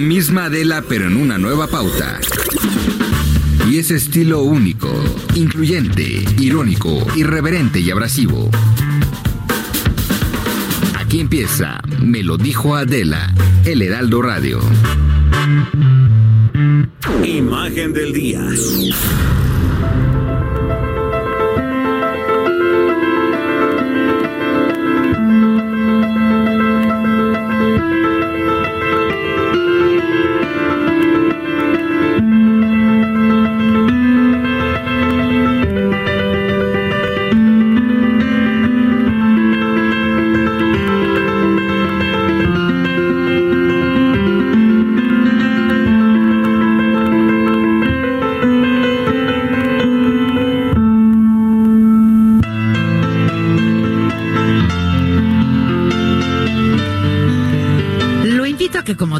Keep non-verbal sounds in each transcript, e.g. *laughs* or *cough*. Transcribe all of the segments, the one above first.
Misma Adela, pero en una nueva pauta. Y ese estilo único, incluyente, irónico, irreverente y abrasivo. Aquí empieza, me lo dijo Adela, el Heraldo Radio. Imagen del día.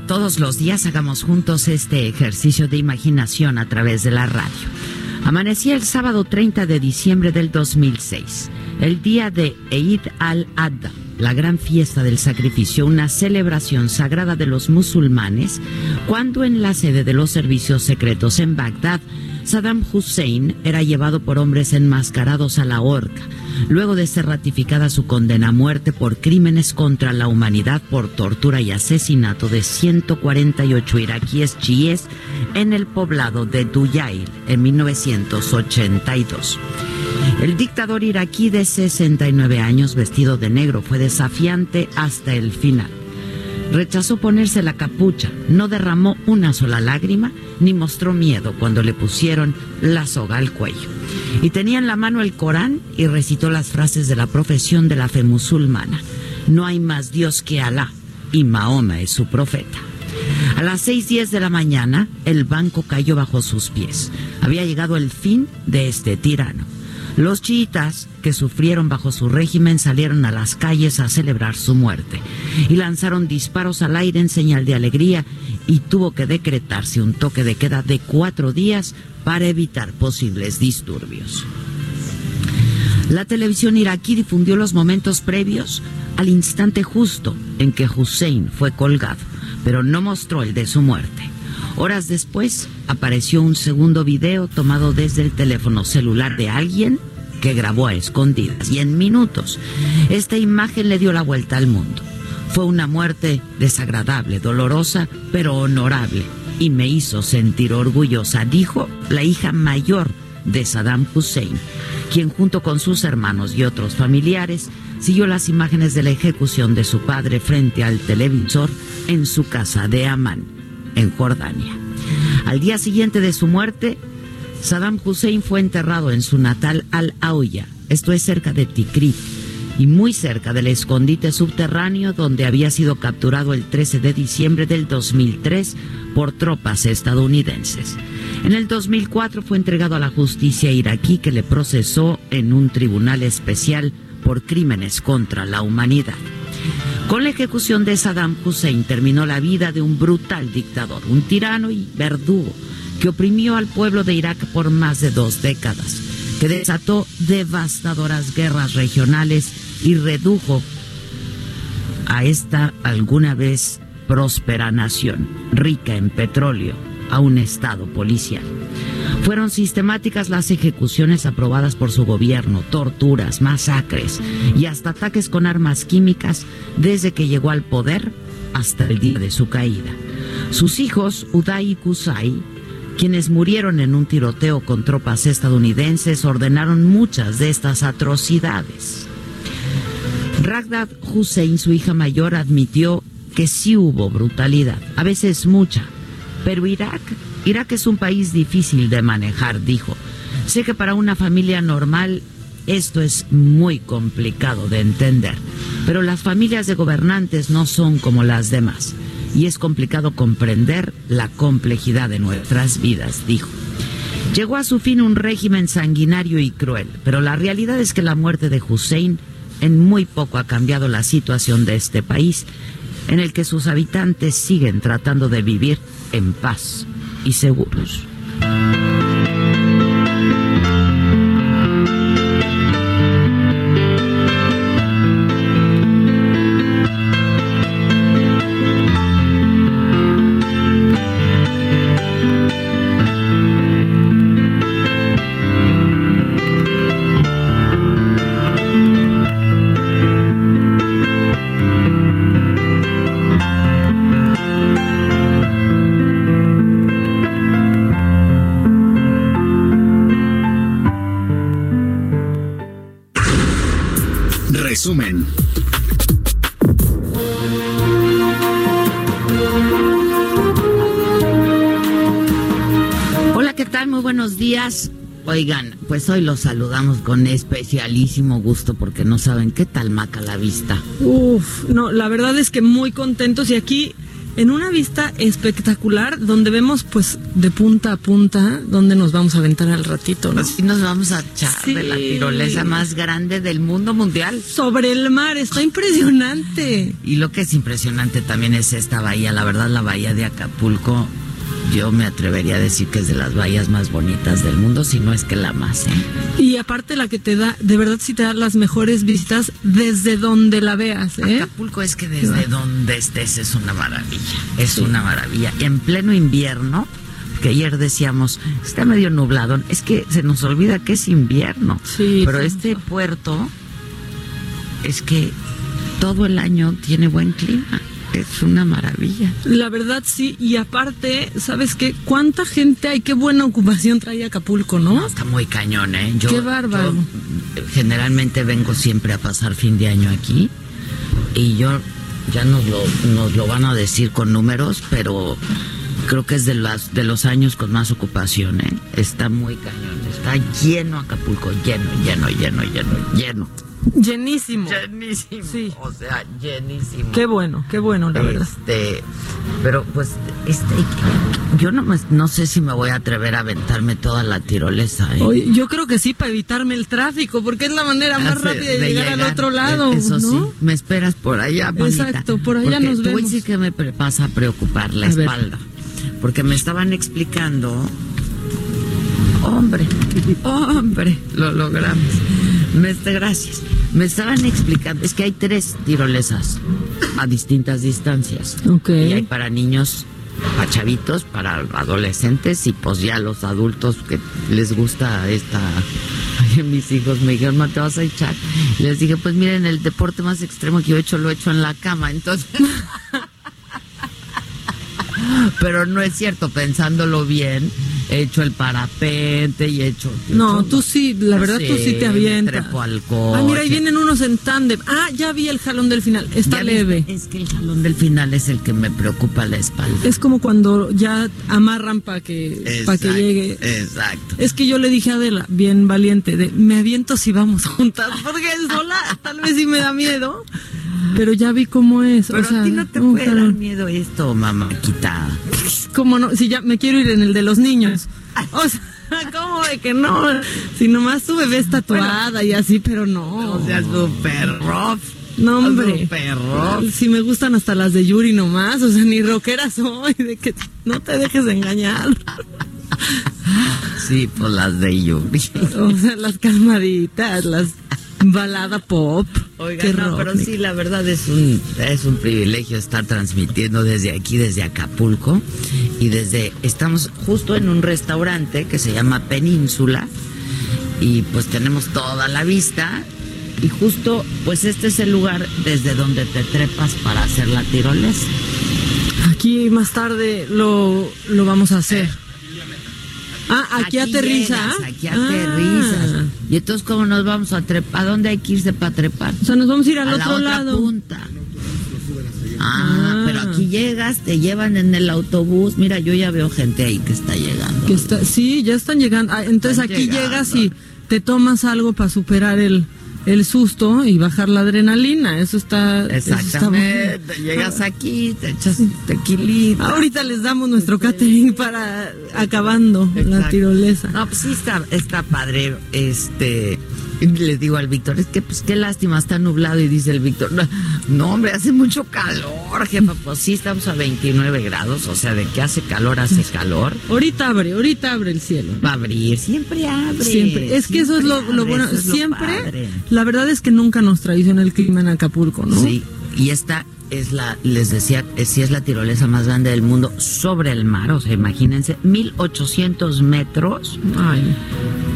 Todos los días hagamos juntos este ejercicio de imaginación a través de la radio. Amanecía el sábado 30 de diciembre del 2006, el día de Eid al-Adha, la gran fiesta del sacrificio, una celebración sagrada de los musulmanes, cuando en la sede de los servicios secretos en Bagdad, Saddam Hussein era llevado por hombres enmascarados a la horca, luego de ser ratificada su condena a muerte por crímenes contra la humanidad por tortura y asesinato de 148 iraquíes chiíes en el poblado de Duyail en 1982. El dictador iraquí de 69 años vestido de negro fue desafiante hasta el final. Rechazó ponerse la capucha, no derramó una sola lágrima ni mostró miedo cuando le pusieron la soga al cuello. Y tenía en la mano el Corán y recitó las frases de la profesión de la fe musulmana. No hay más Dios que Alá y Mahoma es su profeta. A las 6.10 de la mañana, el banco cayó bajo sus pies. Había llegado el fin de este tirano. Los chiitas que sufrieron bajo su régimen salieron a las calles a celebrar su muerte y lanzaron disparos al aire en señal de alegría y tuvo que decretarse un toque de queda de cuatro días para evitar posibles disturbios. La televisión iraquí difundió los momentos previos al instante justo en que Hussein fue colgado, pero no mostró el de su muerte. Horas después apareció un segundo video tomado desde el teléfono celular de alguien que grabó a escondidas. Y en minutos esta imagen le dio la vuelta al mundo. Fue una muerte desagradable, dolorosa, pero honorable. Y me hizo sentir orgullosa, dijo la hija mayor de Saddam Hussein, quien junto con sus hermanos y otros familiares siguió las imágenes de la ejecución de su padre frente al televisor en su casa de Amán, en Jordania. Al día siguiente de su muerte, Saddam Hussein fue enterrado en su natal Al-Auya, esto es cerca de Tikrit, y muy cerca del escondite subterráneo donde había sido capturado el 13 de diciembre del 2003 por tropas estadounidenses. En el 2004 fue entregado a la justicia iraquí que le procesó en un tribunal especial por crímenes contra la humanidad. Con la ejecución de Saddam Hussein terminó la vida de un brutal dictador, un tirano y verdugo que oprimió al pueblo de Irak por más de dos décadas, que desató devastadoras guerras regionales y redujo a esta alguna vez próspera nación, rica en petróleo, a un estado policial. Fueron sistemáticas las ejecuciones aprobadas por su gobierno, torturas, masacres y hasta ataques con armas químicas desde que llegó al poder hasta el día de su caída. Sus hijos, Uday y Kusai, quienes murieron en un tiroteo con tropas estadounidenses, ordenaron muchas de estas atrocidades. Ragdad Hussein, su hija mayor, admitió que sí hubo brutalidad, a veces mucha, pero Irak, Irak es un país difícil de manejar, dijo. Sé que para una familia normal Esto es muy complicado de entender, pero las familias de gobernantes no son como las demás y es complicado comprender la complejidad de nuestras vidas, dijo. Llegó a su fin un régimen sanguinario y cruel, pero la realidad es que la muerte de Hussein en muy poco ha cambiado la situación de este país, en el que sus habitantes siguen tratando de vivir en paz y seguros. Pues hoy los saludamos con especialísimo gusto porque no saben qué tal maca la vista. Uf, no, la verdad es que muy contentos y aquí en una vista espectacular donde vemos pues de punta a punta donde nos vamos a aventar al ratito, ¿no? Así nos vamos a echar de la tirolesa más grande del mundo mundial. Sobre el mar, está impresionante. Y lo que es impresionante también es esta bahía, la verdad la bahía de Acapulco, yo me atrevería a decir que es de las bahías más bonitas del mundo, si no es que la más, ¿eh? Y aparte la que te da, de verdad sí te da las mejores vistas desde donde la veas, ¿eh? Acapulco es que desde donde estés es una maravilla, es una maravilla. En pleno invierno, que ayer decíamos, está medio nublado, es que se nos olvida que es invierno, Sí, pero sí. este puerto es que todo el año tiene buen clima, es una maravilla. La verdad sí, y aparte, ¿sabes qué? ¿Cuánta gente hay? Qué buena ocupación trae Acapulco, ¿no? No, está muy cañón, ¿eh? Yo, Qué bárbaro. yo, generalmente vengo siempre a pasar fin de año aquí y yo ya nos lo, nos lo van a decir con números, pero creo que es de, las, de los años con más ocupación, ¿eh? Está muy cañón, está lleno Acapulco, lleno, lleno, lleno, lleno, lleno. Llenísimo. Llenísimo. Sí. O sea, llenísimo. Qué bueno, qué bueno, la verdad. Este, pero pues, este, yo no, me- no sé si me voy a atrever a aventarme toda la tirolesa. ¿eh? Oye, yo creo que sí para evitarme el tráfico, porque es la manera más Hace- rápida de, llegar, al otro lado, Eso ¿no? sí, me esperas por allá, manita. Exacto, por allá nos vemos. decir que me pasa a preocupar la A ver. espalda. Porque me estaban explicando. Hombre, hombre, lo logramos. Me, gracias. Me estaban explicando, es que hay tres tirolesas a distintas distancias. Ok. Y hay para niños, para chavitos, para adolescentes y pues ya los adultos que les gusta esta... *laughs* Ay, mis hijos me dijeron, "Ma, te vas a echar. Les dije, pues miren, el deporte más extremo que yo he hecho lo he hecho en la cama, entonces... *laughs* Pero no es cierto, pensándolo bien, he hecho el parapente y he hecho... No, tú sí, la verdad tú sí te avientas. trepo al Ah, mira, ahí coche. vienen unos en tándem. Ah, ya vi el jalón del final. Está leve. Es que el jalón del final es el que me preocupa la espalda. Es como cuando ya amarran para que, para que llegue. Exacto. Es que yo le dije a Adela, bien valiente, de me aviento si vamos *laughs* juntas, porque sola tal vez sí me da miedo, pero ya vi cómo es. Pero o sea, a ti no te puede dar miedo esto, mamáquita. ¿Cómo no? Si ya me quiero ir en el de los niños. O sea, *laughs* ¿cómo de que no? Si nomás tu bebé es tatuada y así, pero no. O sea, súper rough. no, hombre. Súper rough. Si me gustan hasta las de Yuri nomás, o sea, ni rockera soy, de que no te dejes de engañar. Sí, pues las de Yuri. O sea, las calmaditas, las balada pop. Oiga, Qué no, rock, pero sí, la verdad es un, es un privilegio estar transmitiendo desde aquí, desde Acapulco. Y desde, estamos justo en un restaurante que se llama Península. Y pues tenemos toda la vista. Y justo, pues este es el lugar desde donde te trepas para hacer la tirolesa. Aquí más tarde lo, lo vamos a hacer. Ah, aquí, aterriza. llegas, aquí Ah. aterrizas. Y entonces, ¿cómo nos vamos a trepar? ¿A dónde hay que irse para trepar? O sea, nos vamos a ir al a otro la otra lado. punta. Ah, Ah. pero aquí llegas, te llevan en el autobús. Mira, yo ya veo gente ahí que está llegando. Que está, sí, ya están llegando. Ah, entonces Están aquí llegando. llegas y te tomas algo para superar el, el susto y bajar la adrenalina. Eso está. Exactamente. Llegas aquí, te echas tequilita. Ahorita les damos nuestro catering para acabando la tirolesa. No, pues sí está, está padre. Este. Le digo al Víctor, es que pues qué lástima, está nublado. Y dice el Víctor, no, hombre, hace mucho calor, jefa. Pues sí, estamos a 29 grados, o sea, de que hace calor, hace calor. Ahorita abre, ahorita abre el cielo. Va a abrir, siempre abre. Siempre. Es que eso es lo, bueno. siempre, la verdad es que nunca nos traiciona el clima en Acapulco, ¿no? Sí, y esta es la, les decía, sí es la tirolesa más grande del mundo sobre el mar, o sea, imagínense, 1800 metros. Ay.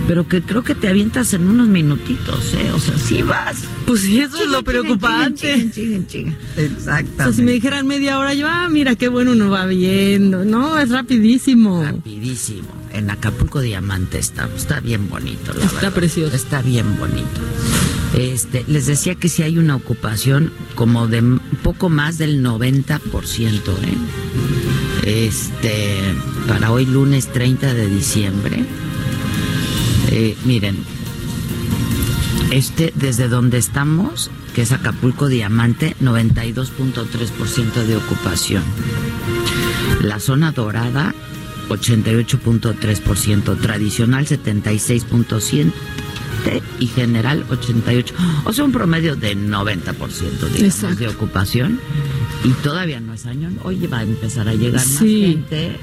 Pero que creo que te avientas en unos minutitos, ¿eh? O sea, sí vas. Pues sí, eso es lo preocupante. Exacto. O sea, si me dijeran media hora, yo, ah, mira qué bueno uno va viendo. No, es rapidísimo. Rapidísimo. En Acapulco Diamante está, está bien bonito, la Está precioso. Está bien bonito. Este, les decía que si hay una ocupación como de un poco más del 90%, ¿eh? Este, para hoy lunes 30 de diciembre. Eh, miren, este desde donde estamos, que es Acapulco Diamante, 92.3% de ocupación. La zona dorada, 88.3%, tradicional 76.7% y general 88. O sea, un promedio de 90% digamos, de ocupación. Y todavía no es año. Oye, va a empezar a llegar más gente.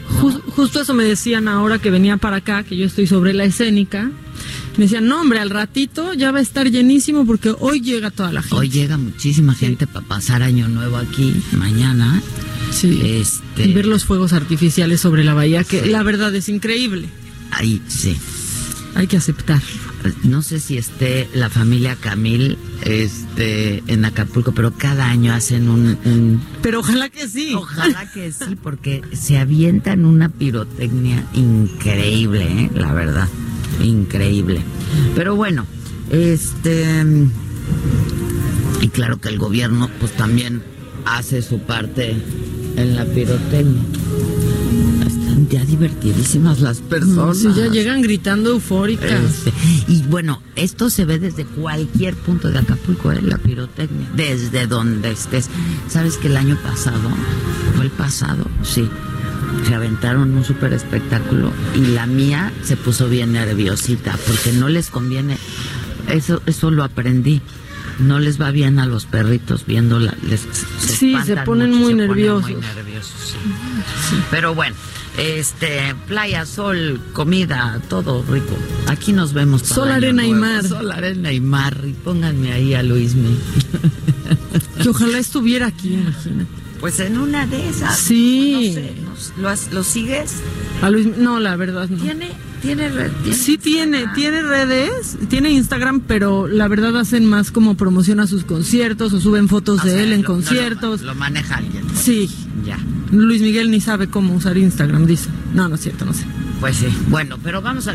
justo eso me decían ahora que venía para acá, que yo estoy sobre la escénica. Me decían, no, hombre, al ratito ya va a estar llenísimo porque hoy llega toda la gente. Hoy llega muchísima gente para pasar Año Nuevo aquí, mañana. Sí. Este... Y ver los fuegos artificiales sobre la bahía, que la verdad es increíble. Ahí, sí. Hay que aceptar no sé si esté la familia Camil este en Acapulco, pero cada año hacen un, pero ojalá que sí. Ojalá que sí, porque se avientan una pirotecnia increíble, ¿eh? la verdad, increíble. Pero bueno, este y claro que el gobierno pues también hace su parte en la pirotecnia ya divertidísimas las personas. Sí, ya llegan gritando eufóricas. Este, y bueno, esto se ve desde cualquier punto de Acapulco, ¿eh? la pirotecnia, desde donde estés. ¿Sabes que el año pasado, fue el pasado? Sí. Se aventaron un súper espectáculo y la mía se puso bien nerviosita porque no les conviene. Eso, eso lo aprendí no les va bien a los perritos viéndola. Les, sí, se ponen muy nerviosos. muy nerviosos. Pero bueno, este, playa, sol, comida, todo rico. Aquí nos vemos. Sol, arena y mar. Sol, arena y mar. Y pónganme ahí a Luismi. Que ojalá estuviera aquí, imagínate. Pues en una de esas. Sí. No sé, ¿lo, sigues? A Luis, no, la verdad no. ¿Tiene, tiene, red, sí tiene, tiene redes, tiene Instagram, pero la verdad hacen más como promoción a sus conciertos o suben fotos de él en conciertos. lo, maneja alguien. Sí. Ya. Luis Miguel ni sabe cómo usar Instagram, dice. No, no es cierto, no sé. Pues sí. Bueno, pero vamos a,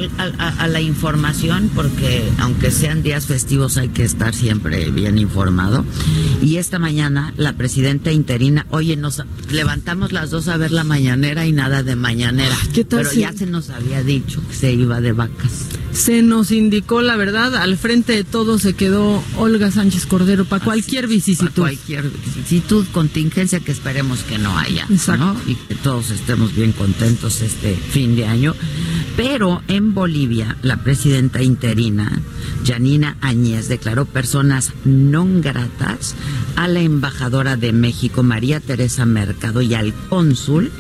la información porque aunque sean días festivos hay que estar siempre bien informado. Y esta mañana la presidenta interina, oye, nos levantamos las dos a ver la mañanera y nada de mañanera. ¿Qué tal pero ya se nos había dicho que se iba de vacas. Se nos indicó la verdad, al frente de todo se quedó Olga Sánchez Cordero para cualquier vicisitud. Para cualquier vicisitud, contingencia que esperemos que no haya. Exacto. Y que todos estemos bien contentos este fin de año. Pero en Bolivia, la presidenta interina, Janina Añez, declaró personas no gratas a la embajadora de México, María Teresa Mercado, y al cónsul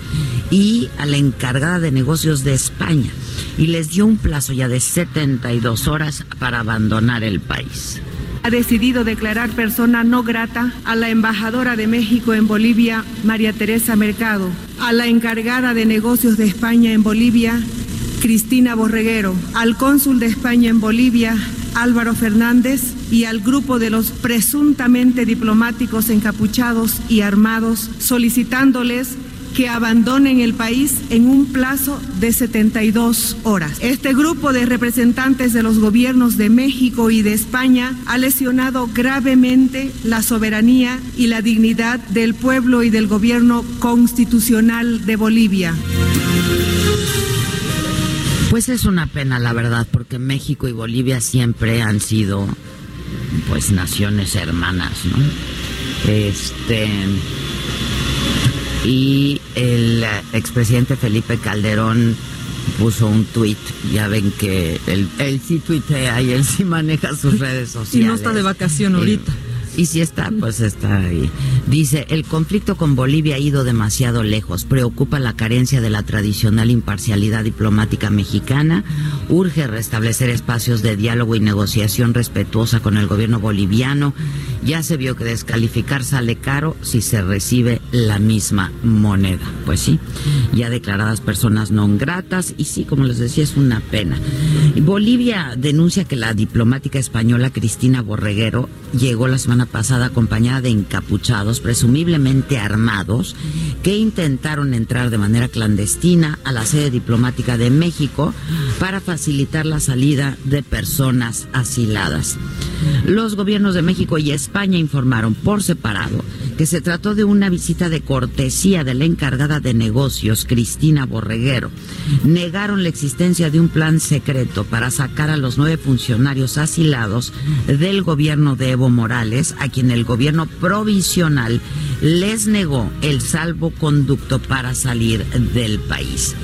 y a la encargada de negocios de España. Y les dio un plazo ya de 72 horas para abandonar el país ha decidido declarar persona no grata a la embajadora de México en Bolivia, María Teresa Mercado, a la encargada de negocios de España en Bolivia, Cristina Borreguero, al cónsul de España en Bolivia, Álvaro Fernández, y al grupo de los presuntamente diplomáticos encapuchados y armados, solicitándoles que abandonen el país en un plazo de 72 horas. Este grupo de representantes de los gobiernos de México y de España ha lesionado gravemente la soberanía y la dignidad del pueblo y del gobierno constitucional de Bolivia Pues es una pena, la verdad, porque México y Bolivia siempre han sido, pues, naciones hermanas, ¿no? Este. Y el expresidente Felipe Calderón puso un tuit, ya ven que él, él sí tuitea y él sí maneja sus redes sociales. Y no está de vacación ahorita. Y si está, pues está ahí. Dice, el conflicto con Bolivia ha ido demasiado lejos. Preocupa la carencia de la tradicional imparcialidad diplomática mexicana. Urge restablecer espacios de diálogo y negociación respetuosa con el gobierno boliviano. Ya se vio que descalificar sale caro si se recibe la misma moneda. Pues sí, ya declaradas personas no gratas. Y sí, como les decía, es una pena. Bolivia denuncia que la diplomática española Cristina Borreguero llegó la semana pasada acompañada de encapuchados, presumiblemente armados, que intentaron entrar de manera clandestina a la sede diplomática de México para facilitar la salida de personas asiladas. Los gobiernos de México y España informaron por separado que se trató de una visita de cortesía de la encargada de negocios, Cristina Borreguero. Negaron la existencia de un plan secreto para sacar a los nueve funcionarios asilados del gobierno de Evo Morales, a quien el gobierno provisional les negó el salvoconducto para salir del país.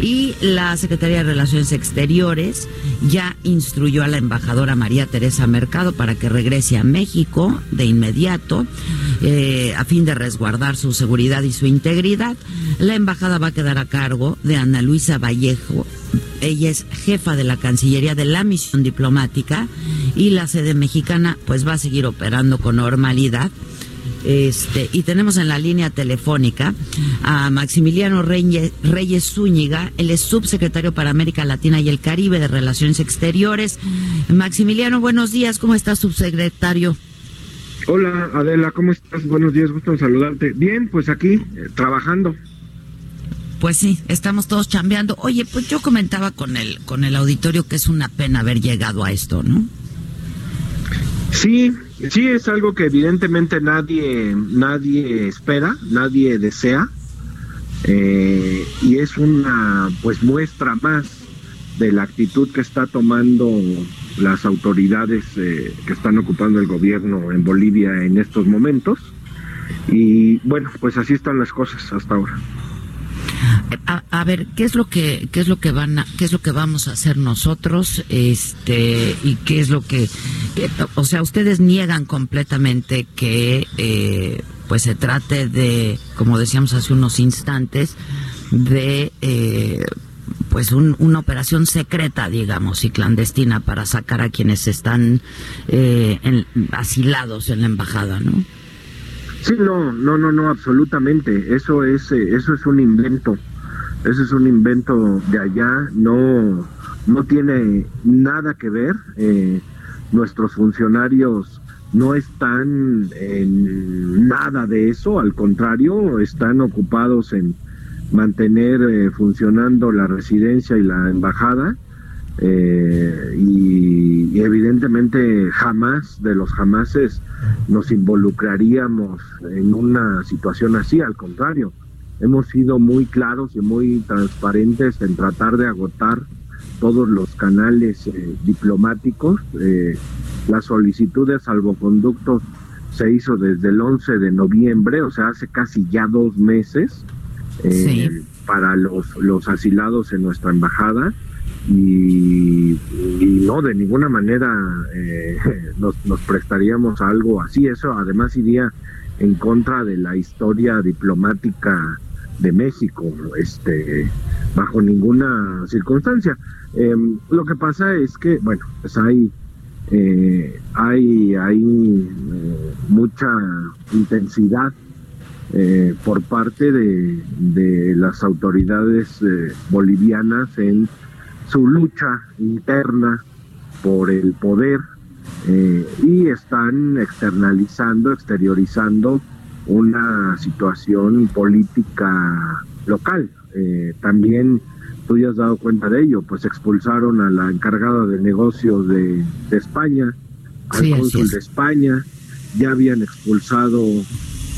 Y la Secretaría de Relaciones Exteriores ya instruyó a la embajadora María Teresa Mercado para que regrese a México de inmediato eh, a fin de resguardar su seguridad y su integridad. La embajada va a quedar a cargo de Ana Luisa Vallejo. Ella es jefa de la Cancillería de la Misión Diplomática y la sede mexicana pues va a seguir operando con normalidad este, y tenemos en la línea telefónica a Maximiliano Reyes, Reyes Zúñiga, él es subsecretario para América Latina y el Caribe de Relaciones Exteriores. Maximiliano, buenos días, ¿cómo está, subsecretario? Hola Adela, ¿cómo estás? Buenos días, gusto en saludarte. Bien, pues aquí, eh, trabajando. Pues sí, estamos todos chambeando. Oye, pues yo comentaba con el, con el auditorio que es una pena haber llegado a esto, ¿no? Sí, sí es algo que evidentemente nadie, nadie espera, nadie desea, eh, y es una pues muestra más de la actitud que está tomando las autoridades eh, que están ocupando el gobierno en Bolivia en estos momentos. Y bueno, pues así están las cosas hasta ahora. A, ver, ¿qué es lo que qué es lo que van a, qué es lo que vamos a hacer nosotros este y qué es lo que, o sea, ustedes niegan completamente que eh, pues se trate de, como decíamos hace unos instantes, de eh, pues una operación secreta, digamos, y clandestina para sacar a quienes están eh, asilados en la embajada, ¿no? Sí, no, no, no, no, absolutamente. Eso es, eh, eso es un invento. Eso es un invento de allá. No, no tiene nada que ver. Eh, nuestros funcionarios no están en nada de eso. Al contrario, están ocupados en mantener eh, funcionando la residencia y la embajada. Y, evidentemente jamás de los jamases nos involucraríamos en una situación así, al contrario, hemos sido muy claros y muy transparentes en tratar de agotar todos los canales eh, diplomáticos. Eh, la solicitud de salvoconducto se hizo desde el 11 de noviembre, o sea, hace casi ya dos meses, eh, para los, los asilados en nuestra embajada y, no de ninguna manera eh, *laughs* nos, prestaríamos algo así. Eso además iría en contra de la historia diplomática de México este bajo ninguna circunstancia. Em, lo que pasa es que bueno pues hay eh, hay hay eh, mucha intensidad por parte de, de las autoridades bolivianas en su lucha interna por el poder eh, y están externalizando, exteriorizando una situación política local. Eh, también tú ya has dado cuenta de ello, pues expulsaron a la encargada de negocios de, España, al cónsul de España, ya habían expulsado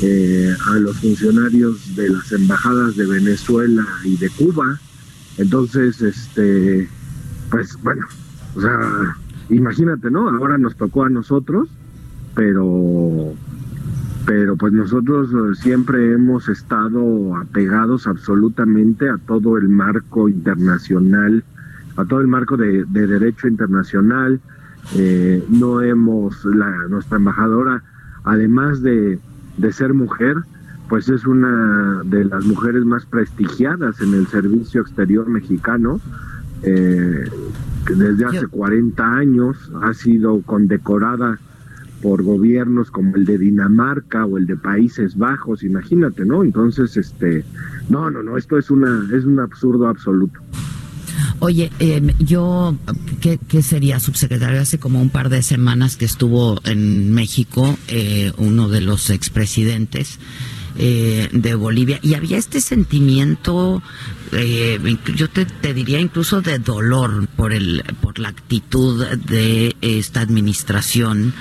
eh, a los funcionarios de las embajadas de Venezuela y de Cuba, Entonces, este, pues bueno, o sea, imagínate, ¿no? Ahora nos tocó a nosotros, pero pero pues nosotros eh, siempre hemos estado apegados absolutamente a todo el marco internacional, a todo el marco de, derecho internacional. Eh, no hemos, la, nuestra embajadora, además de, de ser mujer, pues es una de las mujeres más prestigiadas en el servicio exterior mexicano. Eh, que desde hace 40 años ha sido condecorada por gobiernos como el de Dinamarca o el de Países Bajos, imagínate, ¿no? Entonces, este, no, no, no, esto es una es un absurdo absoluto. Oye, eh, yo, ¿qué, ¿qué, sería subsecretario? Hace como un par de semanas que estuvo en México eh, uno de los expresidentes eh, de Bolivia. Y había este sentimiento eh, yo te, diría incluso de dolor por el por la actitud de esta administración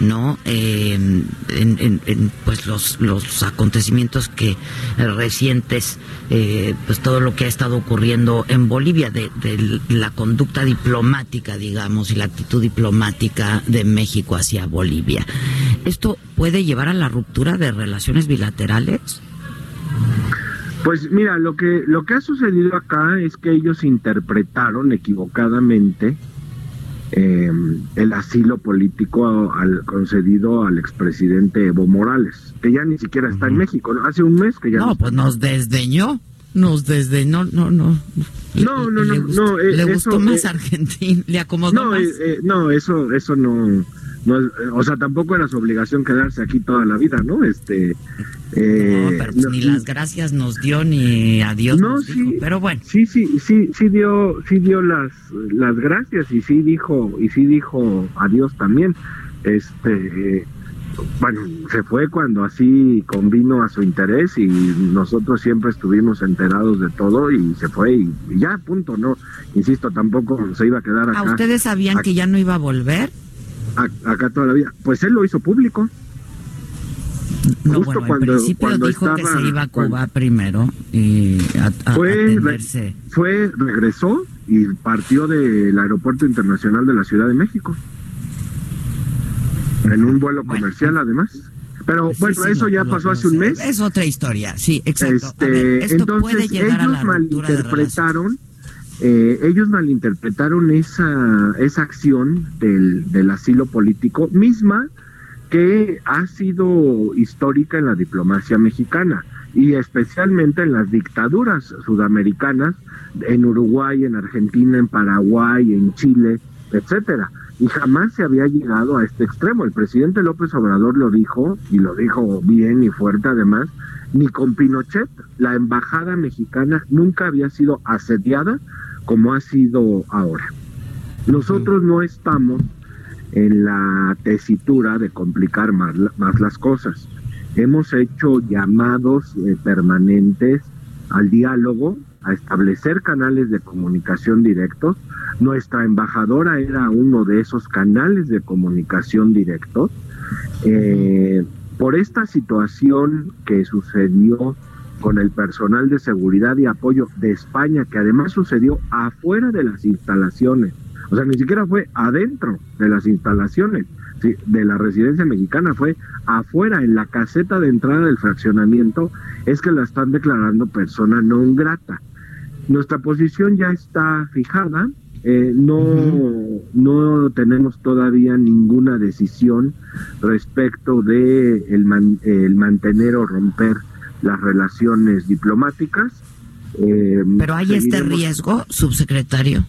no eh, en, pues los los acontecimientos que recientes eh, pues todo lo que ha estado ocurriendo en Bolivia de, de la conducta diplomática digamos y la actitud diplomática de México hacia Bolivia. Esto puede llevar a la ruptura de relaciones bilaterales pues mira, lo que, lo que ha sucedido acá es que ellos interpretaron equivocadamente em, el asilo político al, concedido al expresidente Evo Morales, que ya ni siquiera está en México, Hace un mes que ya no. pues nos desdeñó, nos desdeñó, no, no. No, no, no, no. le eh, gustó más eh, Argentina, le acomodó no, más. Eh, no, eso, eso no no o sea, tampoco era su obligación quedarse aquí toda la vida, ¿no? Este, eh, no, pero pues ni las gracias nos dio ni adiós no, nos sí, pero bueno. Sí, sí, sí, sí dio, sí dio las, las gracias y sí dijo, y sí dijo adiós también. Este, bueno, se fue cuando así convino a su interés y nosotros siempre estuvimos enterados de todo y se fue y, ya, punto, no, insisto, tampoco se iba a quedar acá. ¿A ustedes sabían que ya no iba a volver? Acá toda la vida. Pues él lo hizo público. No, Justo bueno, cuando, principio dijo que se iba a Cuba primero y fue, fue, regresó y partió del Aeropuerto Internacional de la Ciudad de México. En un vuelo comercial, además. Pero bueno, eso ya pasó hace un mes. Es otra historia, sí, exacto. Este, entonces, ellos malinterpretaron eh, ellos malinterpretaron esa, esa acción del, del asilo político misma que ha sido histórica en la diplomacia mexicana y especialmente en las dictaduras sudamericanas, en Uruguay, en Argentina, en Paraguay, en Chile, etcétera. Y jamás se había llegado a este extremo. El presidente López Obrador lo dijo, y lo dijo bien y fuerte además, ni con Pinochet, la embajada mexicana nunca había sido asediada como ha sido ahora. Nosotros no estamos en la tesitura de complicar más, más las cosas. Hemos hecho llamados eh, permanentes al diálogo, a establecer canales de comunicación directos. Nuestra embajadora era uno de esos canales de comunicación directos. Eh, por esta situación que sucedió con el personal de seguridad y apoyo de España, que además sucedió afuera de las instalaciones, o sea, ni siquiera fue adentro de las instalaciones de la residencia mexicana, fue afuera, en la caseta de entrada del fraccionamiento, es que la están declarando persona no grata. Nuestra posición ya está fijada, eh, no, no tenemos todavía ninguna decisión respecto de el, el mantener o romper las relaciones diplomáticas. Eh, Pero hay este riesgo, subsecretario.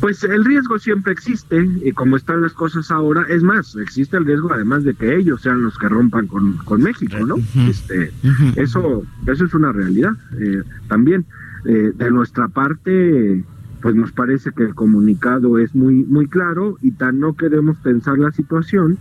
Pues el riesgo siempre existe, y como están las cosas ahora, es más, existe el riesgo además de que ellos sean los que rompan con, con México, ¿no? este, Eso eso es una realidad. Eh, también, eh, de nuestra parte, pues nos parece que el comunicado es muy, muy claro y tan no queremos pensar la situación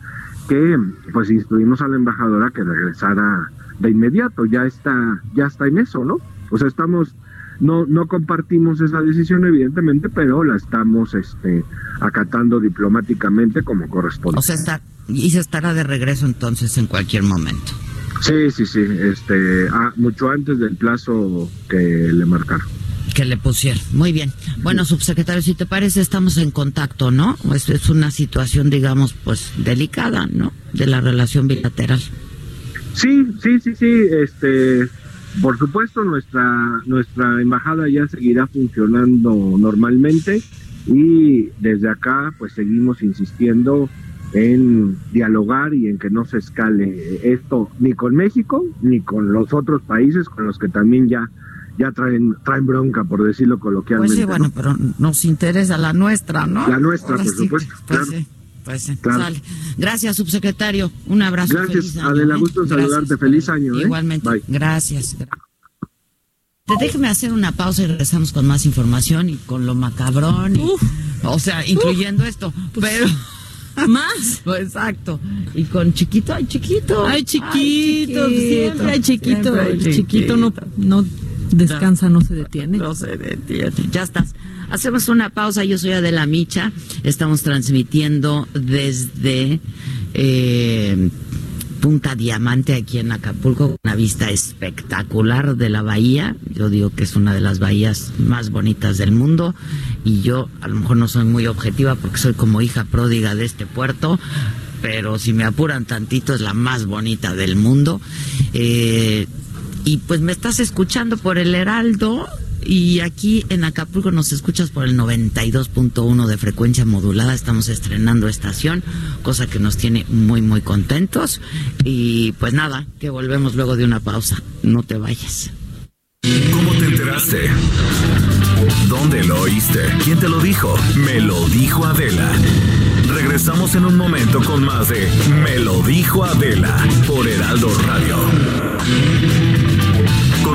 que pues instruimos a la embajadora que regresara de inmediato, ya está, ya está en eso, ¿no? O sea, estamos, no, no compartimos esa decisión, evidentemente, pero la estamos este, acatando diplomáticamente como corresponde. O sea, está, y se estará de regreso entonces en cualquier momento. Sí, sí, sí, este, ah, mucho antes del plazo que le marcaron. que le pusieron. Muy bien. Bueno, subsecretario, si te parece, estamos en contacto, ¿no? Es, es una situación, digamos, pues delicada, ¿no? De la relación bilateral. Sí, sí, sí, sí. Este, por supuesto, nuestra nuestra embajada ya seguirá funcionando normalmente y desde acá, pues seguimos insistiendo en dialogar y en que no se escale esto ni con México ni con los otros países con los que también ya ya traen traen bronca por decirlo coloquialmente. Pues sí, bueno, pero nos interesa la nuestra, ¿no? La nuestra, por supuesto. Pues claro. sí, pues sale. Gracias, subsecretario. Un abrazo. Gracias, año, Adela, ¿eh? gusto en saludarte. Gracias. Feliz año, ¿eh? Igualmente. Bye. Gracias. Déjeme hacer una pausa y regresamos con más información y con lo macabrón. y- Uf. o sea, incluyendo esto. Pero. Más. Pues, *laughs* Exacto. Y con chiquito, ay chiquito. Ay, chiquito, Ay, siempre hay chiquito. Siempre hay El chiquito no, no descansa, no se detiene. No se detiene. Ya estás. Hacemos una pausa. Yo soy Adela Micha. Estamos transmitiendo desde eh, Punta Diamante aquí en Acapulco. Una vista espectacular de la bahía. Yo digo que es una de las bahías más bonitas del mundo. Y yo a lo mejor no soy muy objetiva porque soy como hija pródiga de este puerto. Pero si me apuran tantito es la más bonita del mundo. Eh, y pues me estás escuchando por el Heraldo y aquí en Acapulco nos escuchas por el 92.1 de frecuencia modulada. Estamos estrenando estación, cosa que nos tiene muy, muy contentos. Y pues nada, que volvemos luego de una pausa. No te vayas. ¿Cómo te enteraste? ¿Dónde lo oíste? ¿Quién te lo dijo? Me lo dijo Adela. Regresamos en un momento con más de Me lo dijo Adela por Heraldo Radio.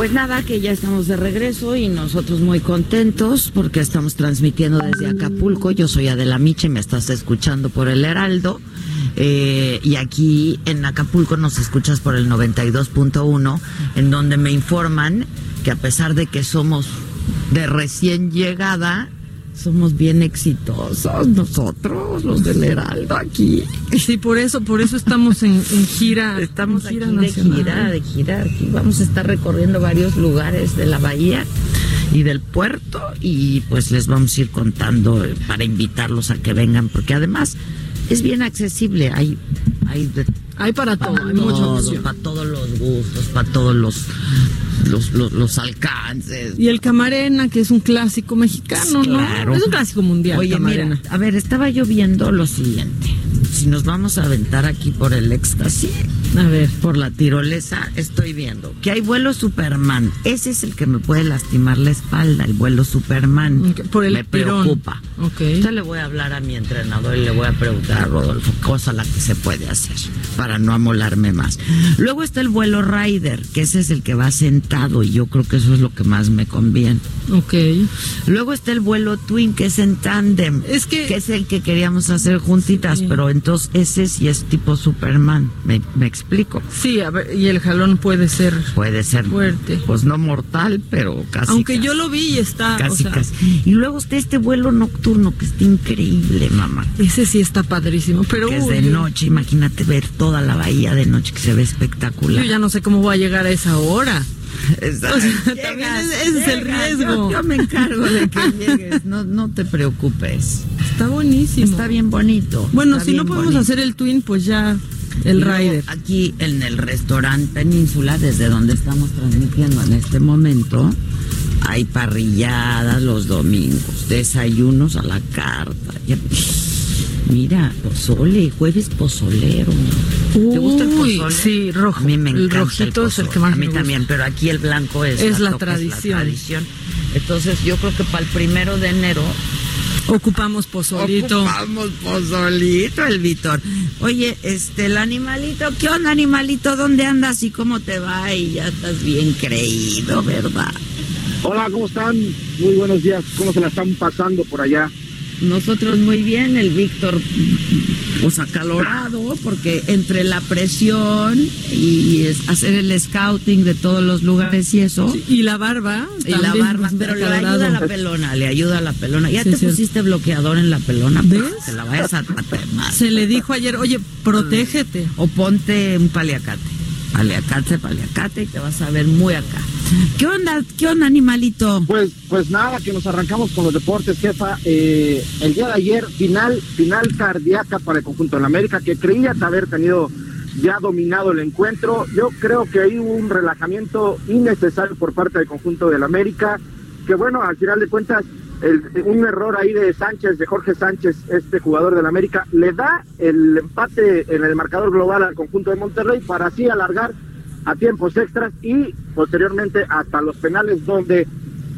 Pues nada, que ya estamos de regreso y nosotros muy contentos porque estamos transmitiendo desde Acapulco. Yo soy Adela Miche, me estás escuchando por el Heraldo. Eh, y aquí en Acapulco nos escuchas por el 92.1, en donde me informan que a pesar de que somos de recién llegada, somos bien exitosos nosotros, los del Heraldo aquí. Sí, por eso, por eso estamos en, en gira. Estamos en gira aquí de gira, de gira. Aquí vamos a estar recorriendo varios lugares de la bahía y del puerto y pues les vamos a ir contando eh, para invitarlos a que vengan porque además es bien accesible. Hay, hay de Hay para todo, hay mucha opción. para todos los gustos, para todos los los, los, los alcances. Y el Camarena, que es un clásico mexicano, Claro. ¿no? Es un clásico mundial. Oye, Camarena. mira, a ver, estaba yo viendo lo siguiente. Si nos vamos a aventar aquí por el éxtasis, A ver. por la tirolesa, estoy viendo que hay vuelo Superman. Ese es el que me puede lastimar la espalda, el vuelo Superman. Por el me preocupa. Ok. Yo le voy a hablar a mi entrenador y le voy a preguntar a Rodolfo cosa la que se puede hacer para no amolarme más. Luego está el vuelo Rider, que ese es el que va sentado y yo creo que eso es lo que más me conviene. Ok. Luego está el vuelo Twin, que es en tándem. Es que- es el que queríamos hacer juntitas, Sí. pero entonces ese sí es tipo Superman. ¿Me, me explico? Sí, a ver, y el jalón puede ser. Puede ser. Fuerte. Pues no mortal, pero casi. Aunque casi. yo lo vi y está. Casi, o sea, casi. Y luego está este vuelo nocturno que está increíble, mamá. Ese sí está padrísimo. Pero que es de noche, imagínate ver toda la bahía de noche que se ve Yo espectacular. ya no sé cómo voy a llegar a esa hora. O sea, llegas, también ese- es el riesgo. Yo, yo me encargo de que *laughs* llegues, no, no te preocupes. Está buenísimo. Está bien bonito. Bueno, si no podemos bonito. hacer el twin, pues ya el rider. Aquí en el restaurante Península, desde donde estamos transmitiendo en este momento, hay parrilladas los domingos, desayunos a la carta. Mira, pozole, jueves pozolero. ¿Te gusta el Uy, pozole? sí, rojo. A mí me El encanta rojito es el que más A mí me gusta. también, pero aquí el blanco es, Es la tradición. tradición. Entonces yo creo que para el primero de enero Ocupamos pozolito. Ocupamos pozolito, el Víctor. Oye, este, el animalito, ¿qué onda, animalito? ¿Dónde andas y cómo te va? Y ya estás bien creído, ¿verdad? Hola, ¿cómo están? Muy buenos días. ¿Cómo se la están pasando por allá? Nosotros muy bien, el Víctor pues acalorado, porque entre la presión y hacer el scouting de todos los lugares y eso. y la barba. Y la barba, pero le ayuda a la pelona, le ayuda a la pelona. Ya te pusiste bloqueador en la pelona, ¿ves? Se la vayas a Se le dijo ayer, oye, protégete. O ponte un paliacate. Paliacate, paliacate, te vas a ver muy acá. ¿Qué onda, qué onda, animalito? Pues, pues nada, que nos arrancamos con los deportes, jefa. Eh, el día de ayer, final, final cardíaca para el conjunto de la América, que creía haber tenido ya dominado el encuentro. Yo creo que hay un relajamiento innecesario por parte del conjunto de la América, que bueno, al final de cuentas, un error ahí de Sánchez, de Jorge Sánchez, este jugador del América, le da el empate en el marcador global al conjunto de Monterrey para así alargar a tiempos extras y posteriormente hasta los penales donde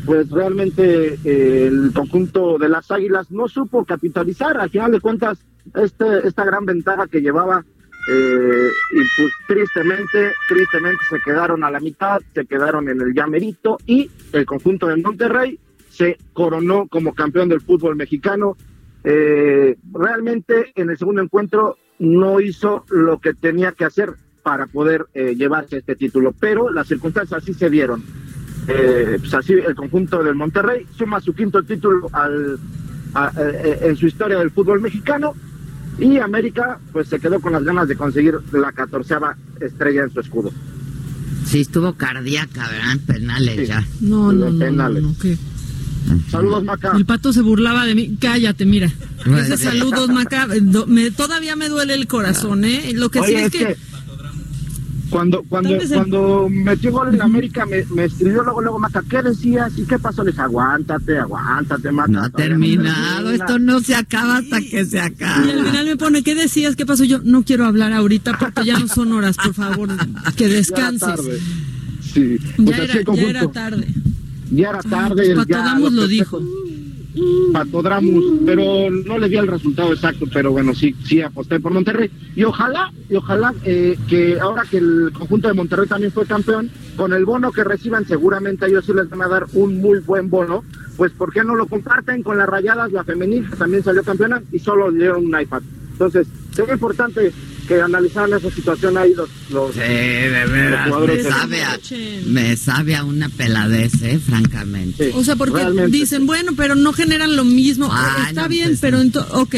pues realmente eh, el conjunto de las Águilas no supo capitalizar. Al final de cuentas este esta gran ventaja que llevaba eh, y pues tristemente tristemente se quedaron a la mitad se quedaron en el llamerito y el conjunto de Monterrey se coronó como campeón del fútbol mexicano eh, realmente en el segundo encuentro no hizo lo que tenía que hacer para poder eh, llevarse este título, pero las circunstancias así se dieron. Eh, pues así el conjunto del Monterrey suma su quinto título al, en su historia del fútbol mexicano y América pues se quedó con las ganas de conseguir la catorceava estrella en su escudo. Sí, estuvo cardíaca, ¿verdad? penales ya. No, no, penales. Saludos, Maca. El pato se burlaba de mí. Cállate, mira. Ese saludos, Maca. Me, todavía me duele el corazón, ¿eh? Lo que sí es, que cuando, cuando, cuando metió gol en América, me, me escribió luego, luego, Maca, ¿qué decías? ¿Y qué pasó? Les aguántate, aguántate, Maca. No ha terminado, esto no se acaba hasta que se acabe. Y al final me pone, ¿qué decías? ¿Qué pasó? Yo no quiero hablar ahorita porque ya no son horas, por favor, que descanses. Ya era tarde. Sí. ya, era, ya era tarde. Ya era tarde. Pato Damos lo dijo. Patodramus, pero no le di el resultado exacto, pero bueno, sí, sí aposté por Monterrey. Y ojalá, y ojalá eh, que ahora que el conjunto de Monterrey también fue campeón, con el bono que reciban, seguramente ellos sí les van a dar un muy buen bono, pues ¿por qué no lo comparten con las rayadas? La femenil también salió campeona y solo le dieron un iPad. Entonces, es importante que analizaran esa situación ahí los, los, sí, de veras, me, sabe a, me sabe a una peladez, eh, francamente. o sea, porque dicen, bueno, pero no generan lo mismo. Ah, Está bien, pues pero entonces, ok,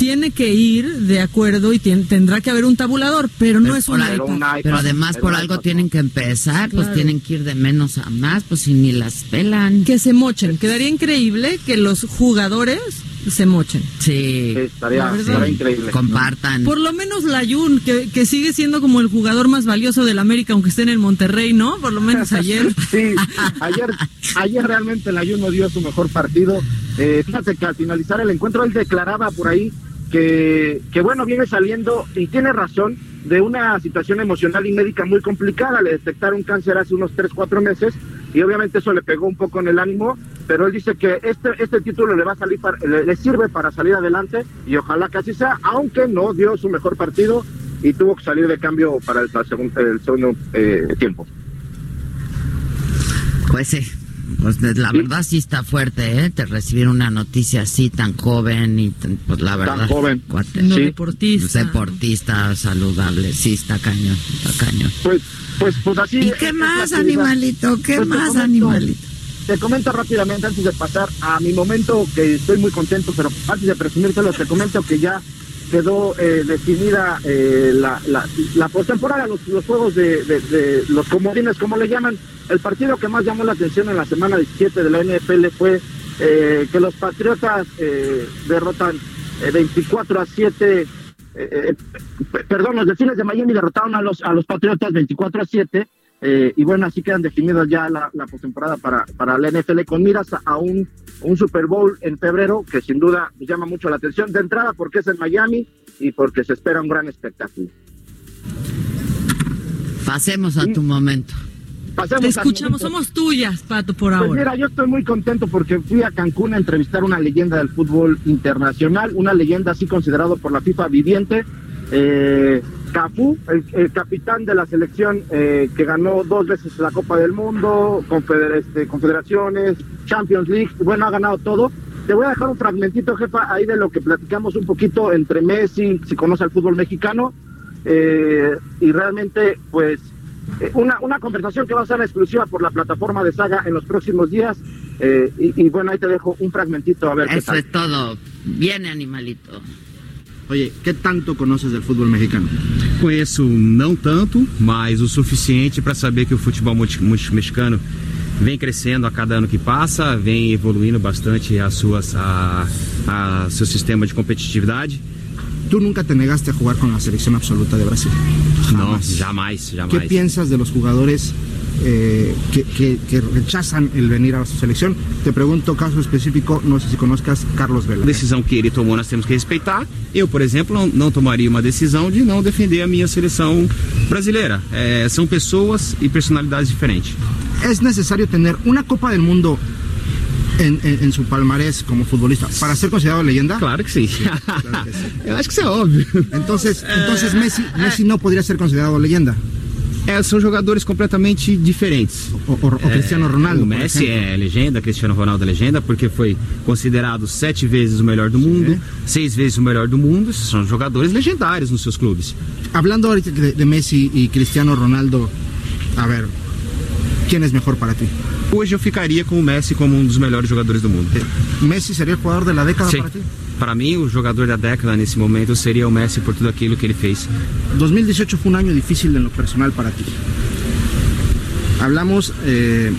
tiene que ir de acuerdo y tendrá que haber un tabulador, pero, no es un iPad. Pero además por algo tienen que empezar, pues tienen que ir de menos a más, pues si ni las pelan. Que se mochen. Quedaría increíble que los jugadores se mochen. Sí, estaría, increíble. Compartan. Por lo menos Layun, que, que sigue siendo como el jugador más valioso del América, aunque esté en el Monterrey, ¿no? Por lo menos ayer. *laughs* sí, ayer, ayer realmente Layun no dio su mejor partido. Eh, fíjate que al finalizar el encuentro él declaraba por ahí que, que bueno, viene saliendo y tiene razón de una situación emocional y médica muy complicada. Le detectaron cáncer hace unos 3, 4 meses y obviamente eso le pegó un poco en el ánimo, pero él dice que este, este título le va a salir le, sirve para salir adelante y ojalá que así sea, aunque no dio su mejor partido y tuvo que salir de cambio para el, segundo, el segundo eh, tiempo. Pues sí, pues la verdad sí está fuerte, ¿eh? Te recibir una noticia así tan joven y pues la verdad. Tan joven. deportista. Deportista saludable, sí está cañón, está cañón. Pues, pues, pues así. ¿Y qué más, animalito? ¿Qué pues más, animalito? Te comento rápidamente antes de pasar a mi momento que estoy muy contento, pero antes de presumírtelo, te comento que ya quedó eh, definida eh, la, la, la postemporada, los, los juegos de, los comodines, como le llaman. El partido que más llamó la atención en la semana 17 de la NFL fue eh, que los Patriotas derrotan 24 a 7. perdón, los Delfines de Miami derrotaron a los, a los Patriotas 24 a 7. Y bueno, así quedan definidas ya la, la postemporada para, para la NFL con miras a un un Super Bowl en febrero que sin duda llama mucho la atención de entrada porque es en Miami y porque se espera un gran espectáculo. Pasemos a tu momento. Te escuchamos, somos tuyas, Pato, por pues ahora. Mira, yo estoy muy contento porque fui a Cancún a entrevistar una leyenda del fútbol internacional, una leyenda así considerado por la FIFA viviente. Eh, Cafú, el, capitán de la selección eh, que ganó dos veces la Copa del Mundo, este, confederaciones, Champions League, bueno, ha ganado todo. te voy a dejar un fragmentito, jefa, ahí de lo que platicamos un poquito entre Messi, si conoce al fútbol mexicano, eh, y realmente, pues, eh, una, una conversación que va a ser exclusiva por la plataforma de Saga en los próximos días. Eh, y, y bueno, ahí te dejo un fragmentito a ver qué Eso tal. es todo. Viene, animalito. Oye, ¿qué tanto conoces del fútbol mexicano? Conheço não tanto, mas o suficiente para saber que o futebol mexicano vem crescendo a cada ano que passa, vem evoluindo bastante as suas, a, a seu sistema de competitividade. Tú nunca te negaste a jugar con la selección absoluta de Brasil. Não, Jamás. jamais, ¿Qué jamais. piensas de los jugadores eh, que, que- que rechazan el venir a su selección? Te pregunto caso específico, no sé si conozcas Carlos Vela. Decisão que ele tomou nós temos que respeitar. Eu, por exemplo, não, não tomaria uma decisão de não defender a minha seleção brasileira. É, são pessoas e personalidades diferentes. ¿Es necesario tener una Copa del Mundo en, en- en su palmarés como futbolista para ser considerado leyenda? Claro que sim. *laughs* Eu acho que isso é óbvio. Entonces, entonces Messi, Messi no podría ser considerado leyenda. É, são jogadores completamente diferentes. O, o- o Cristiano Ronaldo. O Messi é legenda, Cristiano Ronaldo é legenda, porque foi considerado sete vezes o melhor do mundo, seis vezes o melhor do mundo. São jogadores legendários nos seus clubes. Hablando ahorita de, de Messi y Cristiano Ronaldo, a ver, ¿quién es mejor para ti? Hoje eu ficaria com o Messi como um dos melhores jogadores do mundo. ¿Messi sería el jugador de la década Sim. para ti? Para mim, o jogador da década nesse momento seria o Messi por tudo aquilo que ele fez. 2018 fue un año difícil en lo personal para ti. Hablamos eh,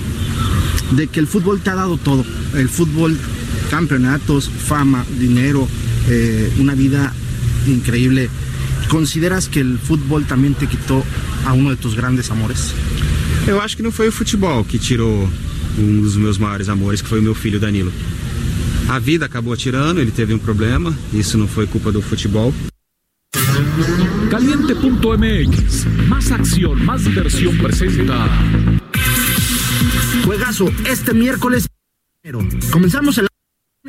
de que el fútbol te ha dado todo. El fútbol, campeonatos, fama, dinero, eh, una vida increíble. ¿Consideras que el fútbol también te quitó a uno de tus grandes amores? Eu acho que não foi o futebol que tirou um dos meus maiores amores, que foi o meu filho Danilo. A vida acabou tirando, ele teve um problema, isso não foi culpa do futebol. Caliente.mx, más acción, más diversión presenta. Juegazo este miércoles. Comenzamos el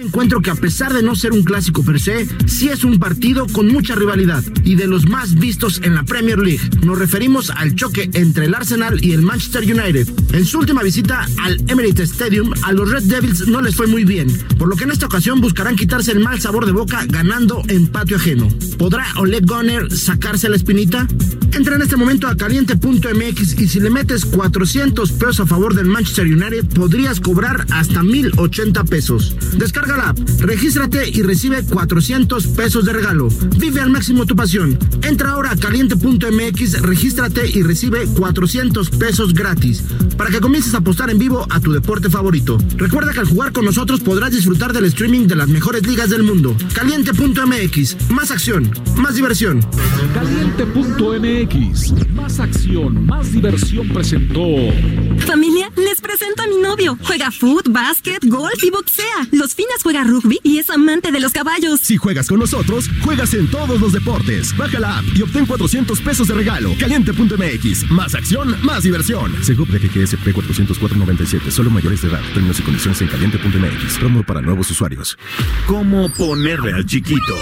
encuentro que a pesar de no ser un clásico per se, sí es un partido con mucha rivalidad y de los más vistos en la Premier League. Nos referimos al choque entre el Arsenal y el Manchester United. En su última visita al Emirates Stadium, a los Red Devils no les fue muy bien, por lo que en esta ocasión buscarán quitarse el mal sabor de boca ganando en patio ajeno. ¿Podrá Ole Gunnar sacarse la espinita? Entra en este momento a caliente.mx y si le metes 400 pesos a favor del Manchester United, podrías cobrar hasta 1080 pesos. Descarga la app, regístrate y recibe 400 pesos de regalo. Vive al máximo tu pasión. Entra ahora a caliente.mx, regístrate y recibe 400 pesos gratis para que comiences a apostar en vivo a tu deporte favorito. Recuerda que al jugar con nosotros podrás disfrutar del streaming de las mejores ligas del mundo. Caliente.mx, más acción, más diversión. Caliente.mx, más acción, más diversión presentó. Familia, les presento a mi novio. Juega foot, básquet, golf y boxea. Los fines juega rugby y es amante de los caballos. Si juegas con nosotros, juegas en todos los deportes. Baja la app y obtén 400 pesos de regalo. Caliente.mx. Más acción, más diversión. Según de GSP 404.97. Solo mayores de edad. Términos y condiciones en caliente.mx. Promo para nuevos usuarios. ¿Cómo ponerle al chiquito?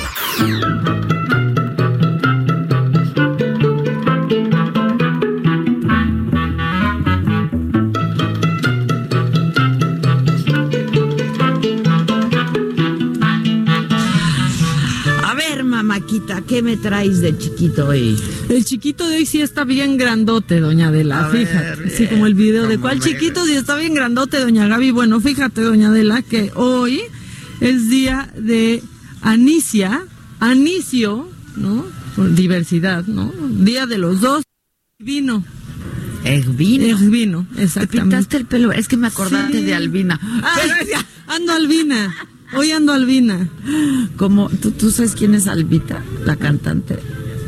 ¿Qué me traes de chiquito hoy? El chiquito de hoy sí está bien grandote, doña Adela, A fíjate. ver, sí, como el video de ¿cómo cuál chiquito sí está bien grandote, doña Gaby. Bueno, fíjate, doña Adela, que hoy es día de Anicia, Anicio, ¿no? Por diversidad, ¿no? Día de los dos. Vino. Egvino. Egvino, Te exactamente. pintaste el pelo, es que me acordaste Sí. de Albina. Ay, ando albina. Hoy ando albina. Como, ¿tú, ¿Tú sabes quién es Albita? La cantante.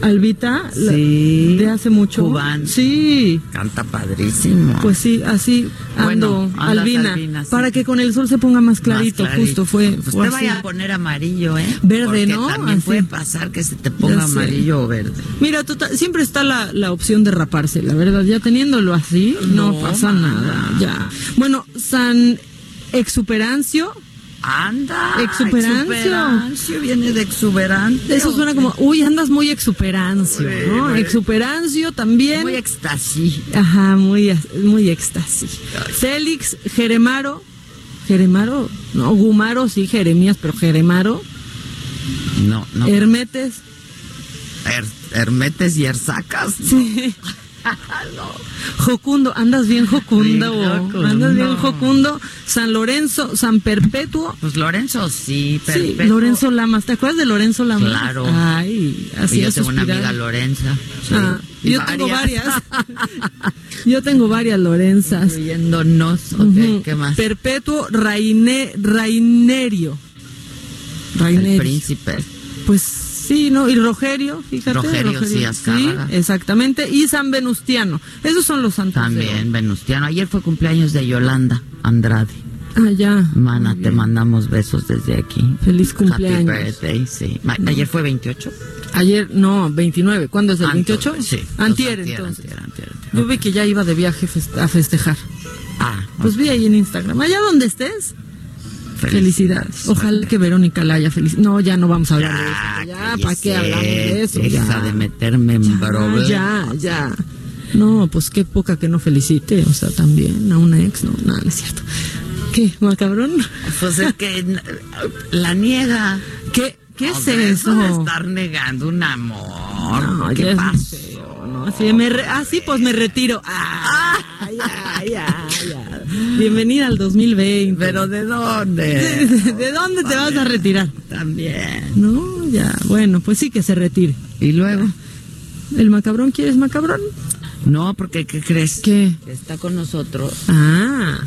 Albita, la- de hace mucho. Cubana. Sí. Canta padrísimo. Pues sí, así ando Bueno, albina, albina, sí. para que con el sol se ponga más clarito, Más clarito. justo fue, Pues te así. vaya a poner amarillo, ¿eh? Verde, Porque ¿no? También Así. puede pasar que se te ponga amarillo o verde. Mira, total- siempre está la, la opción de raparse, la verdad, ya teniéndolo así, no, No, pasa nada, ya. Bueno, San Exuperancio, Anda. Exuberancio. Exuberancio viene de exuberante. eso suena como, uy, andas muy exuperancio, ¿no? Bueno. Exuperancio también. Muy éxtasis. Ajá, muy, muy éxtasis. Félix Jeremaro, Jeremaro, no, Gumaro sí, Jeremías, pero Jeremaro. No, no. Hermetes. Her- Hermetes y Ersacas. Sí. *laughs* Jocundo, andas bien jocundo, Bien andas bien jocundo. San Lorenzo, San Perpetuo. Pues Lorenzo sí, Sí, Perpetuo. Lorenzo Lamas, ¿te acuerdas de Lorenzo Lamas? Claro. Ay, así Y yo es tengo una amiga Lorenza. sí. Ah, yo tengo varias. *laughs* yo tengo varias Lorenzas. Incluyéndonos. Ok. ¿qué más? Perpetuo Raine, Rainerio. El Rainerio. príncipe. Pues sí, ¿no? Y Rogerio, fíjate. Rogerio, sí, Azcárraga. exactamente. Y San Venustiano. Esos son los santos. También Venustiano. Ayer fue cumpleaños de Yolanda Andrade. Ah, ya. Mana, te mandamos besos desde aquí. Feliz cumpleaños. Happy birthday, sí. Ayer fue 28. Ayer, no, 29. ¿Cuándo es el Ah, 28? entonces, sí. Antier, Entonces, entonces. antier, antier, antier. Yo vi que ya iba de viaje fest- a festejar. Ah, Pues vi ahí en Instagram. Allá donde estés. Felicidades. Ojalá que Verónica la haya feliz. No, ya no vamos a hablar de eso. Ya, ¿para qué hablamos de eso? Deja Ya. de meterme en problemas. Ya, ya. No, pues qué poca que no felicite, o sea, también a una ex, no, nada, no es cierto. ¿Qué, macabrón? Pues es que la niega. ¿Qué, qué es Hombre, eso? de estar negando un amor. No, ¿Qué pasó? ¿no? Así me re- ah, pues me retiro. Ah, ya, ya, ya. Bienvenida al 2020. ¿Pero de dónde? *laughs* ¿De, de dónde te vas a retirar? También. No, ya, bueno, pues sí que se retire. ¿Y luego? ¿El macabrón quieres macabrón? No, porque ¿qué crees? ¿Qué? Que Está con nosotros. Ah,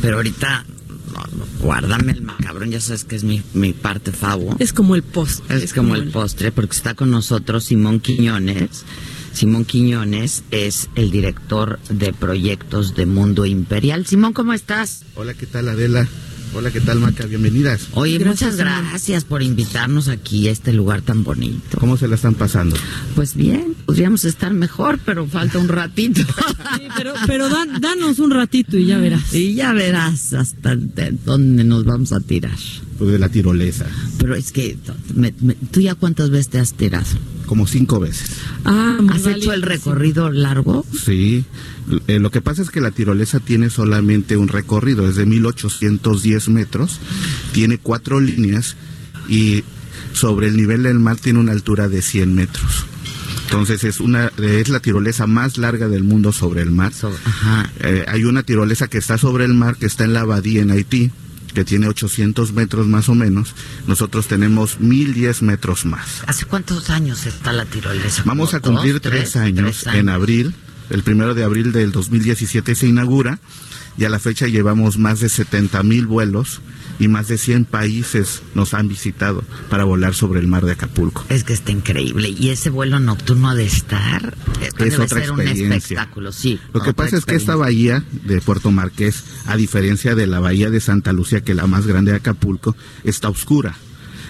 Pero ahorita, no, no, guárdame el macabrón, ya sabes que es mi, mi parte favo. es como el post. Es como el postre, porque está con nosotros Simón Quiñones. Simón Quiñones es el director de proyectos de Mundo Imperial. Simón, ¿cómo estás? Hola, ¿qué tal Adela? Hola, ¿qué tal Maca? Bienvenidas. Oye, Gracias, muchas gracias por invitarnos aquí a este lugar tan bonito. ¿Cómo se la están pasando? Pues bien, podríamos estar mejor, pero falta un ratito. *laughs* Sí, pero, pero dan- danos un ratito y ya verás. y ya verás hasta de dónde nos vamos a tirar. Pues de la tirolesa, Pero es que me- me- tú ya cuántas veces te has tirado. Como cinco veces. Ah, muy ¿Has hecho el recorrido largo? Sí, eh, lo que pasa es que la tirolesa tiene solamente un recorrido, es de 1810 metros, tiene cuatro líneas y sobre el nivel del mar tiene una altura de 100 metros. Entonces es una es la tirolesa más larga del mundo sobre el mar. So- ajá. Eh, hay una tirolesa que está sobre el mar, que está en la abadía en Haití, que tiene 800 metros más o menos. Nosotros tenemos 1010 metros más. ¿Hace cuántos años está la tirolesa? Vamos ¿Como a cumplir dos, tres, años tres en abril. El primero de abril del 2017 se inaugura y a la fecha llevamos más de 70 mil vuelos y más de 100 países nos han visitado para volar sobre el mar de Acapulco. Es que está increíble. Y ese vuelo nocturno de estar. eh, Es debe otra ser un experiencia. espectáculo, sí. Lo que pasa es que esta bahía de Puerto Marqués, a diferencia de la bahía de Santa Lucía, que es la más grande de Acapulco, está oscura.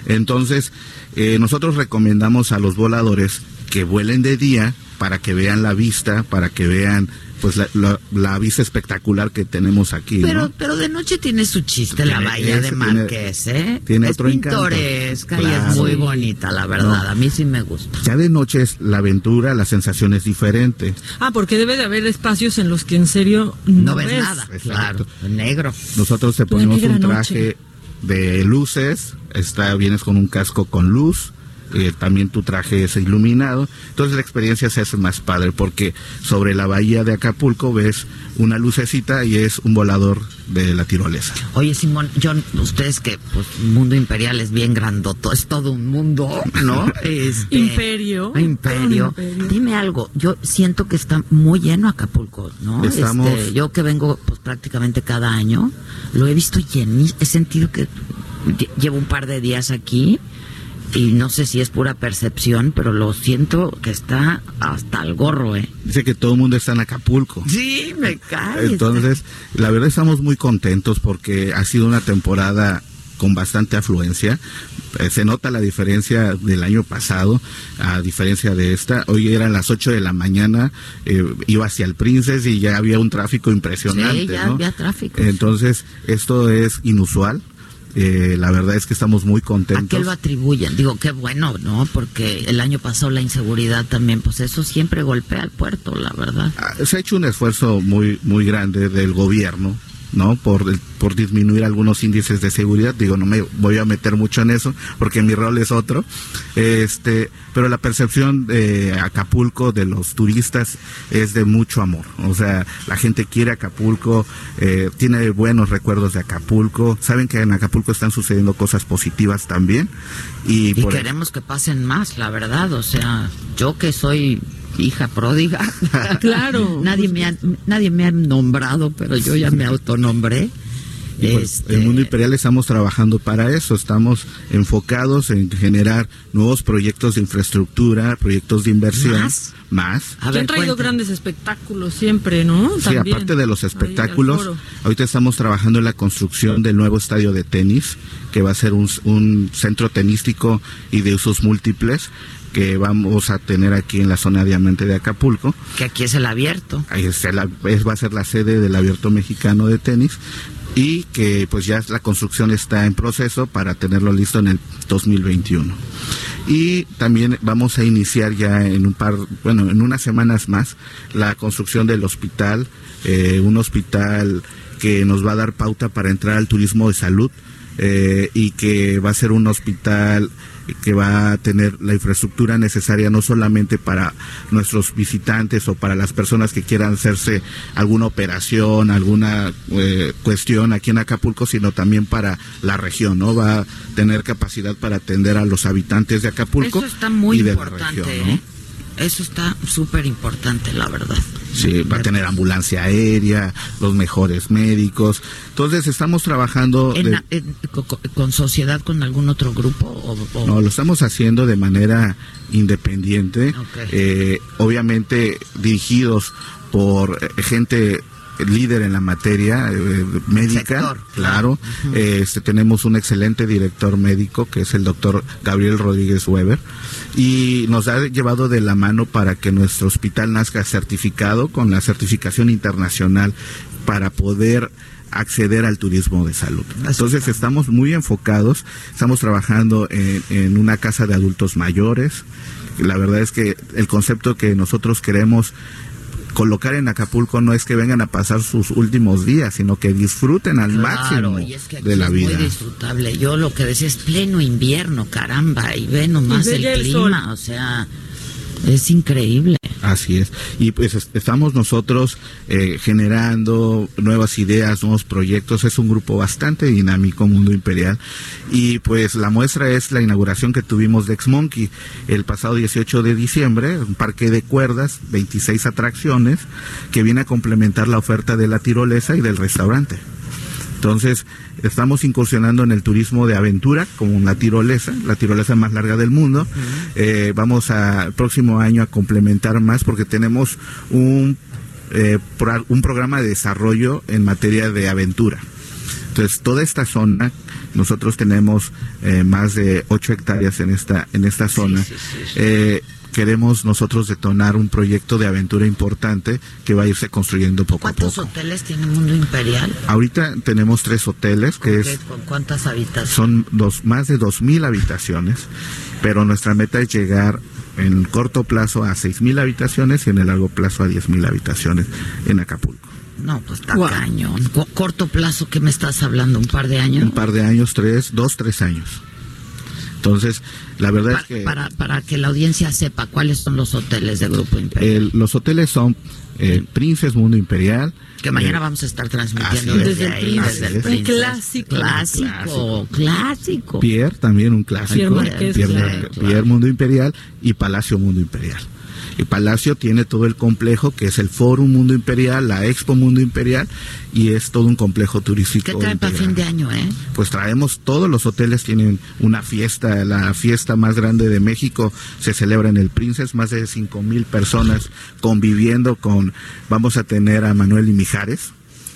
Entonces, eh, nosotros recomendamos a los voladores que vuelen de día para que vean la vista, para que vean pues la, la- la vista espectacular que tenemos aquí. ¿no? Pero, pero de noche tiene su chiste la bahía de Marqués, ¿eh? tiene es otro encanto. pintoresca y es muy bonita, la verdad. No. A mí sí me gusta. Ya de noche es la aventura, la sensación es diferente. Ah, porque debe de haber espacios en los que en serio No, no, ves ves. nada, Exacto. claro. Negro. Nosotros te ponemos un noche. traje de luces, está, vienes con un casco con luz, eh, también tu traje es iluminado, entonces la experiencia se hace más padre porque sobre la bahía de Acapulco ves una lucecita y es un volador de la tirolesa. Oye, Simón, John, ustedes que, pues, Mundo Imperial es bien grandoto, es todo un mundo, ¿no? *laughs* Este, Imperio. Imperio. Imperio. Dime algo, yo siento que está muy lleno Acapulco, ¿no? Estamos- Este, yo que vengo, pues, prácticamente cada año, lo he visto llenísimo, he sentido que lle- llevo un par de días aquí y no sé si es pura percepción, pero lo siento que está hasta el gorro, ¿eh? Dice que todo el mundo está en Acapulco. Sí, me cae. Entonces, la verdad estamos muy contentos porque ha sido una temporada con bastante afluencia. Eh, se nota la diferencia del año pasado a diferencia de esta. Hoy eran las 8 de la mañana, eh, iba hacia el Princes y ya había un tráfico impresionante. Sí, ya ¿no? había tráfico. Entonces, esto es inusual. Eh, la verdad es que estamos muy ¿A contentos. qué lo atribuyen? Digo, qué bueno, ¿no? Porque el año pasado la inseguridad también, pues eso siempre golpea al puerto, la verdad. Ah, Se ha hecho un esfuerzo muy, muy grande del gobierno ¿no? Por, por disminuir algunos índices de seguridad. Digo, no me voy a meter mucho en eso porque mi rol es otro. Este, pero la percepción de Acapulco de los turistas es de mucho amor. O sea, la gente quiere Acapulco, eh, tiene buenos recuerdos de Acapulco. Saben que en Acapulco están sucediendo cosas positivas también. Y, Y por- queremos que pasen más, la verdad. O sea, yo que soy hija pródiga. *laughs* Claro. nadie me ha, nadie me ha nombrado, pero yo ya me autonombré. Por Este, el mundo imperial estamos trabajando para eso, estamos enfocados en generar nuevos proyectos de infraestructura, proyectos de inversión, ¿Más? más. Que han traído grandes espectáculos siempre, ¿no? Sí, También. aparte de los espectáculos, ahorita estamos trabajando en la construcción del nuevo estadio de tenis, que va a ser un, un centro tenístico y de usos múltiples que vamos a tener aquí en la zona diamante de Acapulco. que aquí es el abierto. Ahí es la- es- va a ser la sede del Abierto Mexicano de Tenis y que pues ya la construcción está en proceso para tenerlo listo en el 2021. Y también vamos a iniciar ya en un par, bueno, en unas semanas más, la construcción del hospital, eh, un hospital que nos va a dar pauta para entrar al turismo de salud eh, y que va a ser un hospital que va a tener la infraestructura necesaria no solamente para nuestros visitantes o para las personas que quieran hacerse alguna operación, alguna eh, cuestión aquí en Acapulco, sino también para la región, ¿no? Va a tener capacidad para atender a los habitantes de Acapulco Eso está muy y de importante. la región, ¿no? Eso está súper importante, la verdad. Sí, va a tener ambulancia aérea, los mejores médicos. Entonces estamos trabajando En- de- en- co- co- ¿Con sociedad con algún otro grupo? O, o- No, lo estamos haciendo de manera independiente, eh, obviamente dirigidos por eh, gente líder en la materia eh, médica, Sector, claro. Eh, este, tenemos un excelente director médico que es el doctor Gabriel Rodríguez Weber y nos ha llevado de la mano para que nuestro hospital nazca certificado con la certificación internacional para poder acceder al turismo de salud. Entonces estamos muy enfocados, estamos trabajando en, en una casa de adultos mayores. La verdad es que el concepto que nosotros queremos colocar en Acapulco no es que vengan a pasar sus últimos días, sino que disfruten al Claro, máximo y es que aquí de la es vida. muy disfrutable. Yo lo que decía es pleno invierno, caramba, y ve nomás Y ve el clima, sol. o sea, es increíble. Así es. Y pues es- estamos nosotros eh, generando nuevas ideas, nuevos proyectos. Es un grupo bastante dinámico, Mundo Imperial. Y pues la muestra es la inauguración que tuvimos de Ex Monkey el pasado 18 de diciembre, un parque de cuerdas, 26 atracciones, que viene a complementar la oferta de la tirolesa y del restaurante. Entonces, estamos incursionando en el turismo de aventura, como la tirolesa, la tirolesa más larga del mundo. Eh, vamos a, el próximo año a complementar más porque tenemos un, eh, pro- un programa de desarrollo en materia de aventura. Entonces, toda esta zona, nosotros tenemos eh, más de 8 hectáreas en esta, en esta zona. Queremos nosotros detonar un proyecto de aventura importante que va a irse construyendo poco a ¿Cuántos poco. hoteles tiene Mundo Imperial? Ahorita tenemos tres hoteles, que es ¿Con cuántas habitaciones? son dos, más de 2.000 habitaciones, pero nuestra meta es llegar en corto plazo a 6.000 habitaciones y en el largo plazo a 10.000 habitaciones en Acapulco. No, pues está cañón. Co- corto plazo, ¿qué me estás hablando? ¿Un par de años? Un par de años, tres, dos, tres años. Entonces, la verdad es que Para, para que la audiencia sepa cuáles son los hoteles de Grupo Imperial. el- los hoteles son eh, Princes Mundo Imperial. Que mañana eh, vamos a estar transmitiendo es. desde ahí, desde el. Princes. clásico. Clásico, clásico. Pierre, también un clásico. Pierre Marqués, Pierre, claro. Marqués, Pierre Mundo Imperial y Palacio Mundo Imperial. Y Palacio tiene todo el complejo que es el Fórum Mundo Imperial, la Expo Mundo Imperial y es todo un complejo turístico. ¿Qué traen para fin de año, eh? Pues traemos, todos los hoteles tienen una fiesta, la fiesta más grande de México se celebra en el Princes, más de cinco mil personas conviviendo con, vamos a tener a Manuel y Mijares.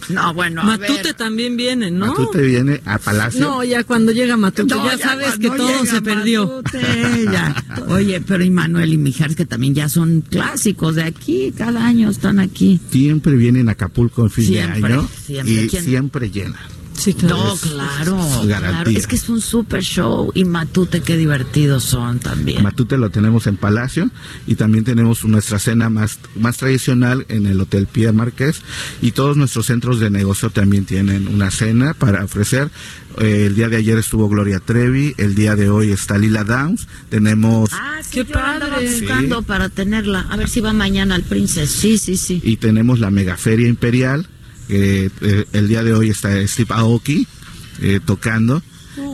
No, bueno, a Matute ver. también viene, ¿no? Matute viene a Palacio. No, ya cuando llega Matute, No, ya ya sabes que todo se perdió. Matute, *laughs* ya. Oye, pero y Manuel y Mijares, que también ya son clásicos de aquí, cada año están aquí. Siempre vienen a Acapulco en fin Siempre, de año siempre. y ¿Quién? siempre llena. Sí, claro. No, claro. Es que es un super show. Y Matute, qué divertidos son también. Matute lo tenemos en Palacio y también tenemos nuestra cena más, más tradicional en el Hotel Pierre Marqués y todos nuestros centros de negocio también tienen una cena para ofrecer. Eh, el día de ayer estuvo Gloria Trevi, el día de hoy está Lila Downs, tenemos Ah, sí, yo la andaba buscando para tenerla. A ver si va mañana al Princess. Sí, sí, sí. y tenemos la Megaferia Imperial, el día de hoy está Steve Aoki eh, tocando.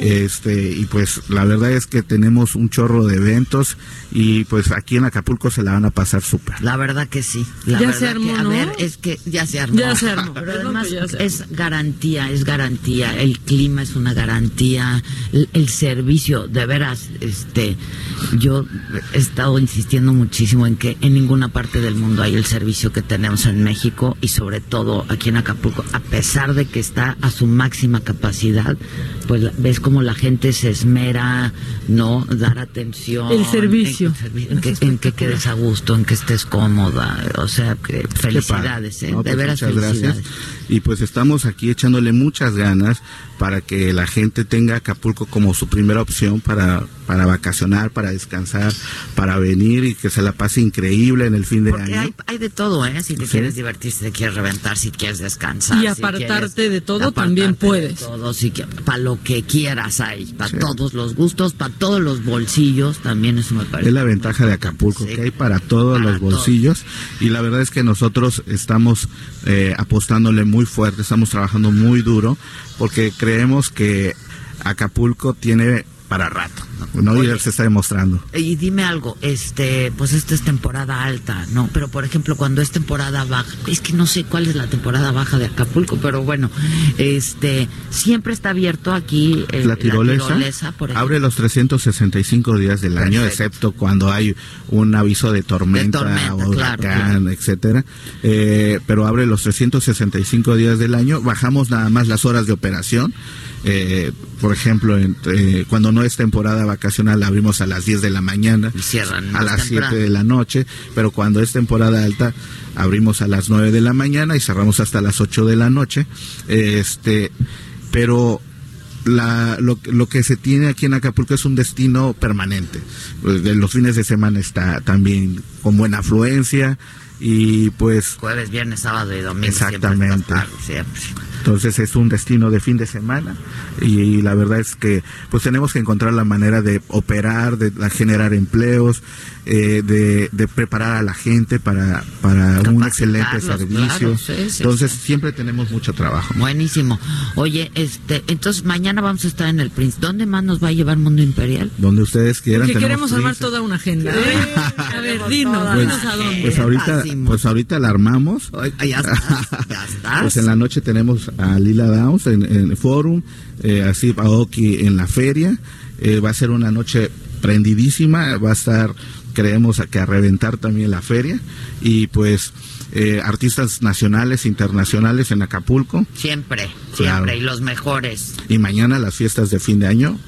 Este, y pues la verdad es que tenemos un chorro de eventos y pues aquí en Acapulco se la van a pasar súper. La verdad que sí. La Ya verdad se armó, que, a ¿no? ver, es que ya se armó. Ya se armó. *laughs* Pero además que ya se es garantía, es garantía. El clima es una garantía. El, el servicio, de veras, este, yo he estado insistiendo muchísimo en que en ninguna parte del mundo hay el servicio que tenemos en México y sobre todo aquí en Acapulco, a pesar de que está a su máxima capacidad, pues la- ves como la gente se esmera, no dar atención. El servicio. En, en que, en que quedes a gusto, en que estés cómoda, o sea, que felicidades. ¿eh? No, de pues veras muchas felicidades. gracias. Y pues estamos aquí echándole muchas ganas para que la gente tenga Acapulco como su primera opción para, para vacacionar, para descansar, para venir y que se la pase increíble en el fin de Porque año. hay, hay de todo, ¿eh? Si te Sí. quieres divertir, si te quieres reventar, si quieres descansar. Y si apartarte quieres de todo apartarte también de puedes. todo, si que, para lo que quieras hay, para Sí. todos los gustos, para todos los bolsillos, también eso me parece. Es la ventaja de Acapulco, Sí. que hay para todos Para los bolsillos y la verdad es que nosotros estamos eh, apostándole muy fuerte, estamos trabajando muy duro porque creemos que Acapulco tiene para rato, ¿no? Oye. se está demostrando. Y dime algo, este, pues esta es temporada alta, ¿no? Pero por ejemplo, cuando es temporada baja, es que no sé cuál es la temporada baja de Acapulco, pero bueno, este, siempre está abierto aquí eh, la tirolesa, por ejemplo. abre los 365 días del año, excepto cuando hay un aviso de tormenta, De tormenta, o claro, huracán, etcétera. Eh, pero abre los 365 días del año. Bajamos nada más las horas de operación. Eh, por ejemplo, en- eh, cuando no es temporada vacacional abrimos a las 10 de la mañana, Y cierran a las 7 temprano. de la noche, pero cuando es temporada alta abrimos a las 9 de la mañana y cerramos hasta las 8 de la noche. Este, pero la, lo, lo que se tiene aquí en Acapulco es un destino permanente. Pues, de los fines de semana está también con buena afluencia y pues Jueves, viernes, sábado y domingo. Exactamente. siempre. Entonces es un destino de fin de semana y, la verdad es que pues tenemos que encontrar la manera de operar, de, de generar empleos, eh, de, de preparar a la gente para, para un excelente servicio. claro, sí, sí, entonces sí. siempre tenemos mucho trabajo. Buenísimo. Oye, este, entonces mañana vamos a estar en el Prince. ¿Dónde más nos va a llevar Mundo Imperial? Donde ustedes quieran. Porque queremos armar toda una agenda. a ver, dinos, Pues, dinos a dónde. pues ahorita, pues ahorita la armamos. ya estás, ya estás. Pues en la noche tenemos a Lila Downs en, en el Forum, eh, a Steve Aoki en la feria. Eh, va a ser una noche prendidísima, va a estar, creemos, a que a reventar también la feria. Y pues eh, artistas nacionales, internacionales en Acapulco. Siempre, Claro. siempre. Y los mejores. Y mañana las fiestas de fin de año,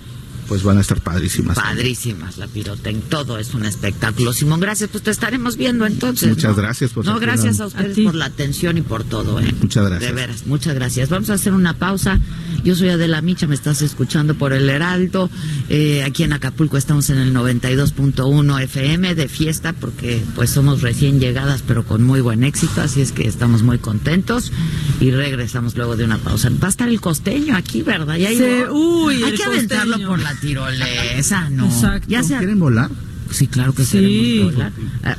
pues van a estar padrísimas. Padrísimas, la pirotecnia, todo es un espectáculo. Simón, gracias, pues te estaremos viendo entonces. Muchas ¿no? gracias por No, gracias a ustedes por la atención y por todo, ¿eh? Muchas gracias. De veras, muchas gracias. Vamos a hacer una pausa. Yo soy Adela Micha, me estás escuchando por el Heraldo. Eh, aquí en Acapulco estamos en el 92.1 FM de fiesta porque pues somos recién llegadas pero con muy buen éxito, así es que estamos muy contentos y regresamos luego de una pausa. Va a estar el costeño aquí, ¿verdad? Ya llegó. uy, Hay el que aventarlo costeño. por la tirolesa, ¿no? Exacto. Ya ¿Quieren volar? Sí, claro que Sí. queremos volar.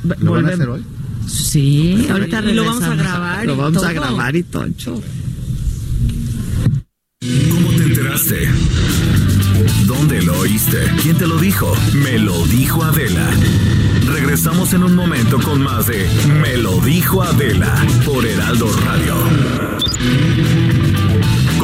V- ¿Lo van a hacer hoy? Sí, ahorita Y lo vamos a grabar Lo vamos a grabar y toncho. ¿Cómo te enteraste? ¿Dónde lo oíste? ¿Quién te lo dijo? Me lo dijo Adela. Regresamos en un momento con más de Me lo dijo Adela por Heraldo Radio.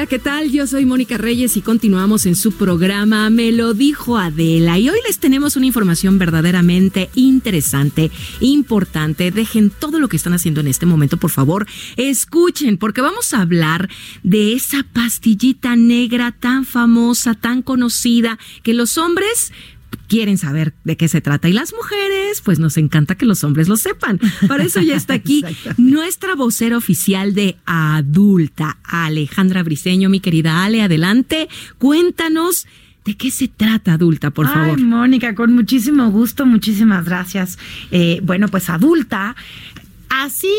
Hola, ¿qué tal? Yo soy Mónica Reyes y continuamos en su programa Me lo dijo Adela y hoy les tenemos una información verdaderamente interesante, importante. Dejen todo lo que están haciendo en este momento, por favor, escuchen porque vamos a hablar de esa pastillita negra tan famosa, tan conocida, que los hombres quieren saber de qué se trata y las mujeres, pues nos encanta que los hombres lo sepan. Para eso ya está aquí *laughs* nuestra vocera oficial de adulta, Alejandra Briseño, mi querida Ale, adelante, cuéntanos. ¿De qué se trata adulta, por favor? Ay, Mónica, con muchísimo gusto, muchísimas gracias. Eh, bueno, pues adulta Así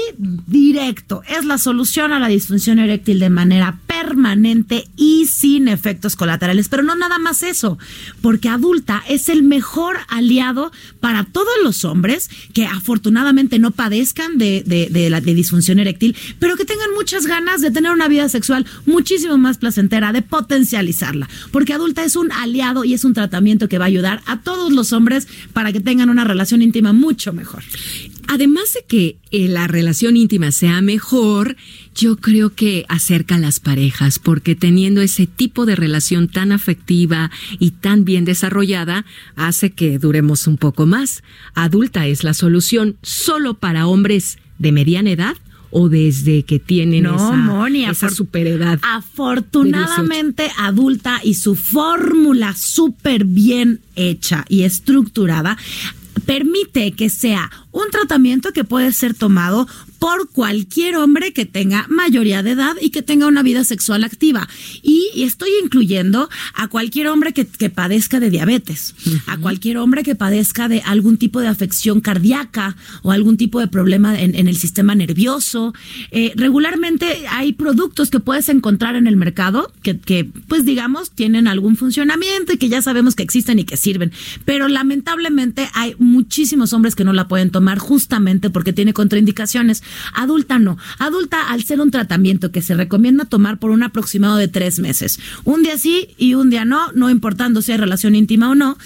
directo es la solución a la disfunción eréctil de manera permanente y sin efectos colaterales. Pero no nada más eso, porque adulta es el mejor aliado para todos los hombres que afortunadamente no padezcan de, la disfunción eréctil, pero que tengan muchas ganas de tener una vida sexual muchísimo más placentera, de potencializarla. Porque adulta es un aliado y es un tratamiento que va a ayudar a todos los hombres para que tengan una relación íntima mucho mejor. Además de que eh, la relación íntima sea mejor, yo creo que acerca a las parejas, porque teniendo ese tipo de relación tan afectiva y tan bien desarrollada, hace que duremos un poco más. Adulta es la solución solo para hombres de mediana edad o desde que tienen esa, esa superedad. Afortunadamente adulta y su fórmula súper bien hecha y estructurada permite que sea un tratamiento que puede ser tomado por cualquier hombre que tenga mayoría de edad y que tenga una vida sexual activa. Y, estoy incluyendo a cualquier hombre que, padezca de diabetes, a cualquier hombre que padezca de algún tipo de afección cardíaca o algún tipo de problema en, el sistema nervioso. Eh, regularmente hay productos que puedes encontrar en el mercado que, que, pues digamos, tienen algún funcionamiento y que ya sabemos que existen y que sirven. Pero lamentablemente hay muchísimos hombres que no la pueden tomar justamente porque tiene contraindicaciones. Adulta no. Adulta, al ser un tratamiento que se recomienda tomar por un aproximado de tres meses, un día sí y un día no, no importando si hay relación íntima o no,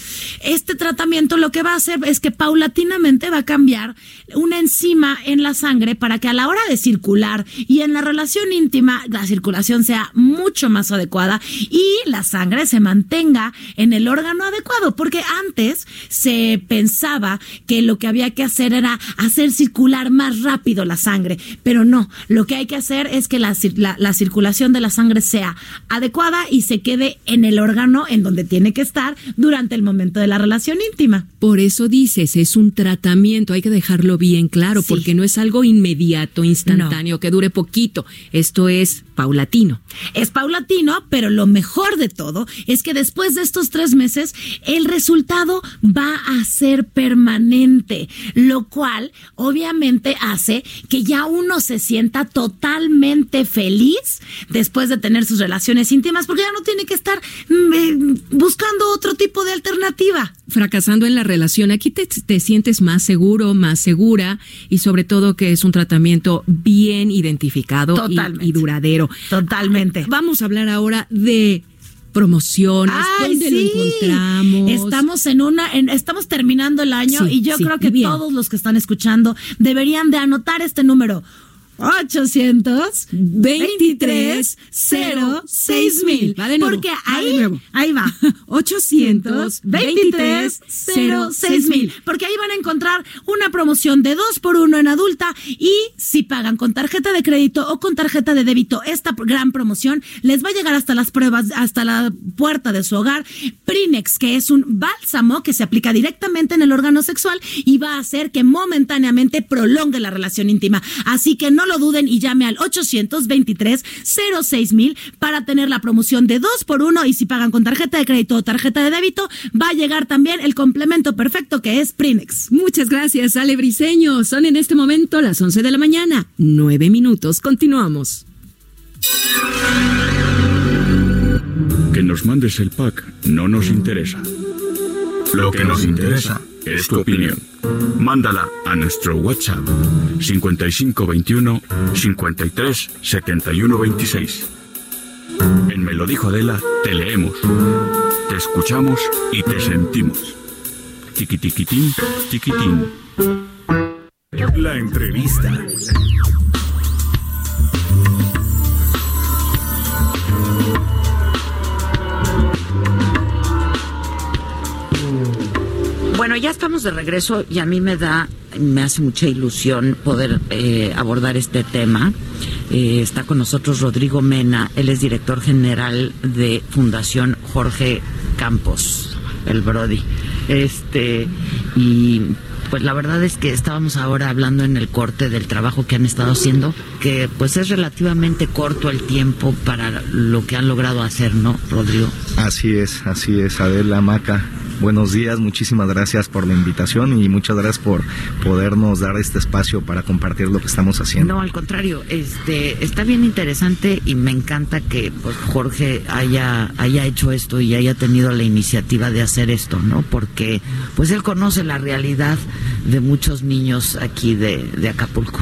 este tratamiento lo que va a hacer es que paulatinamente va a cambiar una enzima en la sangre para que a la hora de circular y en la relación íntima la circulación sea mucho más adecuada y la sangre se mantenga en el órgano adecuado, porque antes se pensaba que lo que había que hacer era hacer circular más rápido la sangre, pero no, lo que hay que hacer es que la, circulación de la sangre sea adecuada y se quede en el órgano en donde tiene que estar durante el momento de la relación íntima. Por eso dices, es un tratamiento, hay que dejarlo bien claro, porque no es algo inmediato, instantáneo, que dure poquito, esto es paulatino. Es paulatino, pero lo mejor de todo es que después de estos tres meses, el resultado va a ser permanente, lo cual obviamente hace que ya uno se sienta totalmente feliz después de tener sus relaciones íntimas, porque ya no tiene que estar mm, eh, buscando otro tipo de alternativa. Fracasando en la relación, aquí te, sientes más seguro, más segura y sobre todo que es un tratamiento bien identificado y, y duradero. Totalmente. Vamos a hablar ahora de promociones, ¿dónde lo encontramos? Estamos en una, estamos terminando el año y yo creo que todos los que están escuchando deberían de anotar este número 800 23 06 mil. Porque ahí, ahí va. 800 23 06 mil. Porque ahí van a encontrar una promoción de 2 por 1 en adulta y si pagan con tarjeta de crédito o con tarjeta de débito esta gran promoción les va a llegar hasta las pruebas, hasta la puerta de su hogar. Prinex, que es un bálsamo que se aplica directamente en el órgano sexual y va a hacer que momentáneamente prolongue la relación íntima. Así que no lo duden y llame al 823 06 mil para tener la promoción de 2 por 1 y si pagan con tarjeta de crédito o tarjeta de débito, va a llegar también el complemento perfecto que es Prinex. Muchas gracias, Ale Briseño. Son en este momento las 11 de la mañana. 9 minutos. Continuamos. Que nos mandes el pack no nos interesa. Lo que nos interesa es tu opinión. Mándala a nuestro WhatsApp 5521 53 71 26. En Me lo dijo Adela, te leemos, te escuchamos y te sentimos. Tiquitiquitín, tiquitín. La entrevista. Bueno, ya estamos de regreso y a mí me da, me hace mucha ilusión poder eh, abordar este tema. Eh, está con nosotros Rodrigo Mena, él es director general de Fundación Jorge Campos, el Brody. Este, y pues la verdad es que estábamos ahora hablando en el corte del trabajo que han estado haciendo, que pues es relativamente corto el tiempo para lo que han logrado hacer, ¿no, Rodrigo? Así es, así es, Adela Maca. Buenos días, muchísimas gracias por la invitación y muchas gracias por podernos dar este espacio para compartir lo que estamos haciendo. No, al contrario, este está bien interesante y me encanta que pues Jorge haya haya hecho esto y haya tenido la iniciativa de hacer esto, ¿no? Porque pues él conoce la realidad de muchos niños aquí de, de Acapulco.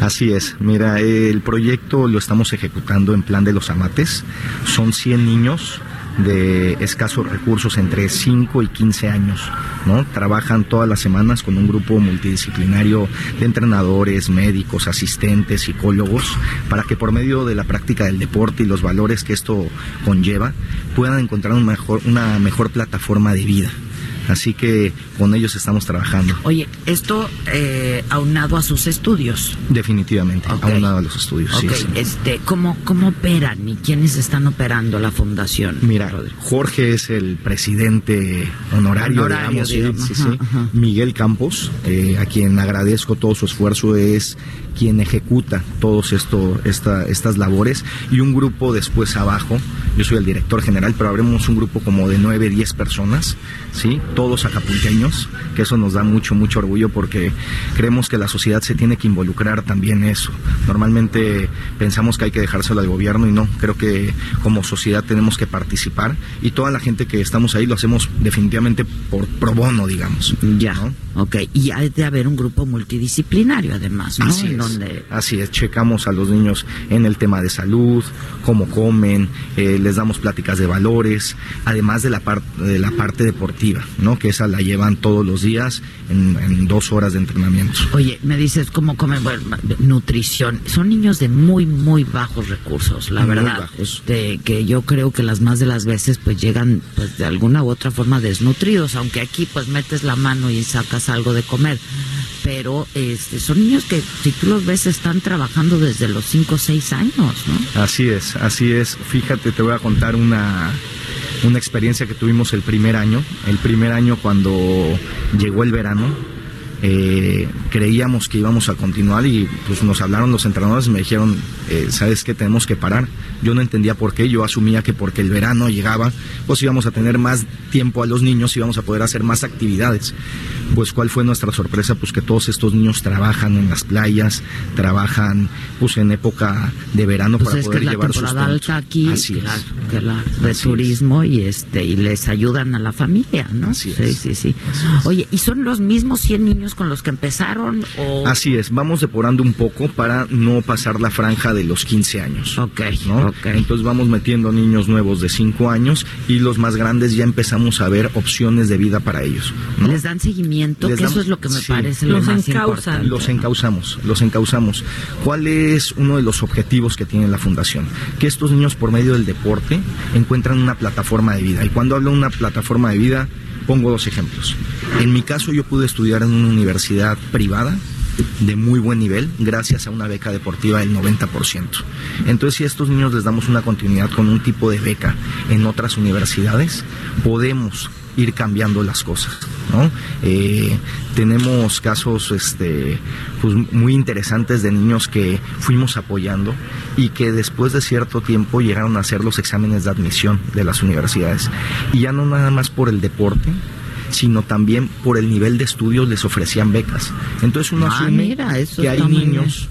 Así es, mira, el proyecto lo estamos ejecutando en plan de los amates. Son 100 niños de escasos recursos entre 5 y 15 años, ¿no? Trabajan todas las semanas con un grupo multidisciplinario de entrenadores, médicos, asistentes, psicólogos, para que por medio de la práctica del deporte y los valores que esto conlleva, puedan encontrar un mejor, una mejor plataforma de vida. Así que con ellos estamos trabajando. Oye, esto eh, aunado a sus estudios. Definitivamente, aunado a los estudios. sí, Ok, sí. este, ¿cómo, ¿cómo operan y quiénes están operando la fundación? Mira, Jorge es el presidente honorario, Honorario, digamos, digamos, sí, sí. ajá, ajá. Miguel Campos, eh, a quien agradezco todo su esfuerzo, es quien ejecuta todos esto, esta, estas labores y un grupo después abajo. Yo soy el director general, pero habremos un grupo como de 9, 10 personas, ¿sí? Todos acapulqueños, que eso nos da mucho, mucho orgullo porque creemos que la sociedad se tiene que involucrar también en eso. Normalmente pensamos que hay que dejárselo al gobierno y no, creo que como sociedad tenemos que participar y toda la gente que estamos ahí lo hacemos definitivamente por pro bono, digamos. Ya, ok. Y hay de haber un grupo multidisciplinario además, ¿no? Así es, donde así es, checamos a los niños en el tema de salud, cómo comen, eh, les damos pláticas de valores, además de la, par- de la parte deportiva, ¿no? Que esa la llevan todos los días en, en dos horas de entrenamiento. Oye, me dices cómo comen, bueno, nutrición. Son niños de muy, muy bajos recursos, la Muy verdad. Este, que yo creo que las más de las veces pues llegan pues de alguna u otra forma desnutridos, aunque aquí pues metes la mano y sacas algo de comer. Pero este, son niños que si tú los ves están trabajando desde los 5 o 6 años, ¿no? Así es, así es. Fíjate, te voy a contar una, una experiencia que tuvimos el primer año. El primer año cuando llegó el verano, eh, creíamos que íbamos a continuar y pues nos hablaron los entrenadores y me dijeron, eh, ¿sabes qué? Tenemos que parar. Yo no entendía por qué, yo asumía que porque el verano llegaba, pues íbamos a tener más tiempo a los niños y íbamos a poder hacer más actividades. Pues cuál fue nuestra sorpresa, pues que todos estos niños trabajan en las playas, trabajan pues en época de verano Pues para es que poder es la llevar temporada sustento. alta aquí, Así es. claro, que la- de Así turismo y este y les ayudan a la familia, ¿no? Así sí, es. sí, sí. Oye, ¿y son los mismos 100 niños con los que empezaron o Así es, vamos depurando un poco para no pasar la franja de los 15 años. Ok, ¿no? Entonces vamos metiendo niños nuevos de 5 años y los más grandes ya empezamos a ver opciones de vida para ellos. ¿no? les dan seguimiento? Que eso es lo que me sí. parece lo más importante. Los encauzamos, los encauzamos. ¿Cuál es uno de los objetivos que tiene la fundación? Que estos niños por medio del deporte encuentran una plataforma de vida. Y cuando hablo de una plataforma de vida, pongo dos ejemplos. En mi caso yo pude estudiar en una universidad privada de muy buen nivel gracias a una beca deportiva del 90%. Entonces, si a estos niños les damos una continuidad con un tipo de beca en otras universidades, podemos ir cambiando las cosas, ¿no? Eh, tenemos casos, este, pues muy interesantes de niños que fuimos apoyando y que después de cierto tiempo llegaron a hacer los exámenes de admisión de las universidades y ya no nada más por el deporte, sino también por el nivel de estudios les ofrecían becas. Entonces uno Ah, asume mira, que hay niños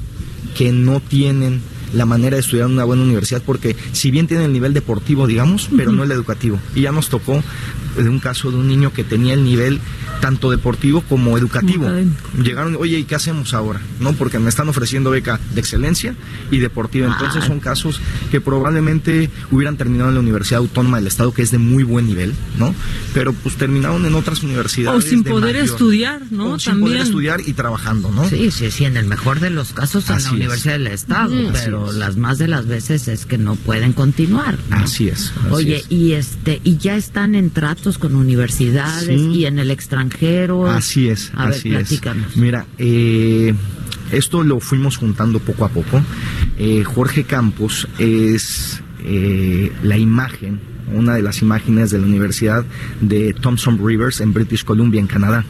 que no tienen la manera de estudiar en una buena universidad porque si bien tienen el nivel deportivo, digamos, pero no el educativo. Y ya nos tocó de un caso de un niño que tenía el nivel tanto deportivo como educativo. Llegaron, oye, ¿y qué hacemos ahora? ¿No? Porque me están ofreciendo beca de excelencia y deportiva. Entonces Ah. son casos que probablemente hubieran terminado en la Universidad Autónoma del Estado, que es de muy buen nivel, ¿no? Pero pues terminaron en otras O universidades. sin de poder mayor- estudiar, ¿no? o sin También. poder estudiar y trabajando, ¿no? Sí, sí, sí, en el mejor de los casos en Así la es. Universidad del Estado, pero es. las más de las veces es que no pueden continuar. ¿no? Así es. así Oye, es. y este y ya están en con universidades Sí. y en el extranjero. Así es, A ver, así es. Mira, eh, esto lo fuimos juntando poco a poco. Eh, Jorge Campos es eh, la imagen, una de las imágenes de la Universidad de Thompson Rivers en British Columbia, en Canadá,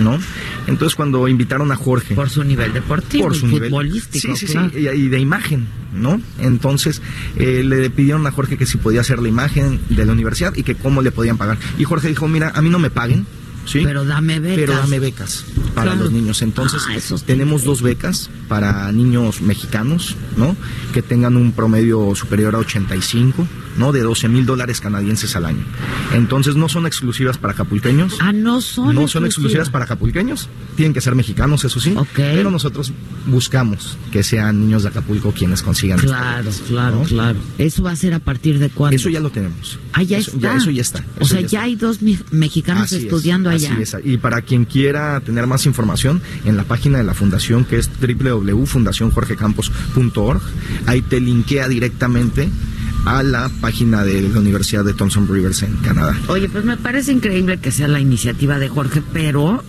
¿no? Entonces cuando invitaron a Jorge... Por su nivel deportivo por y su nivel futbolístico, sí, sí, claro. sí, y, de imagen, ¿no? Entonces eh, le pidieron a Jorge que si podía hacer la imagen de la universidad y que cómo le podían pagar. Y Jorge dijo, mira, a mí no me paguen, ¿sí? Pero dame becas. Pero dame becas para Claro. los niños. Entonces, Ah, tenemos dos becas para niños mexicanos, ¿no? Que tengan un promedio superior a 85, ¿no? De 12 mil dólares canadienses al año. Entonces, no son exclusivas para acapulqueños. Ah, no son No son exclusivas para acapulqueños. Tienen que ser mexicanos, eso sí. Pero nosotros buscamos que sean niños de Acapulco quienes consigan. Claro, claro, ¿no? claro. ¿Eso va a ser a partir de cuándo? Eso ya lo tenemos. Ah, ya Eso- está. eso ya está. O sea, ya ya, hay dos mexicanos Así es, estudiando allá. así es. Y para quien quiera tener más información, en la página de la fundación que es www.fundacionjorgecampos.org, ahí te linkea directamente a la página de la Universidad de Thompson Rivers en Canadá. Oye, pues me parece increíble que sea la iniciativa de Jorge, pero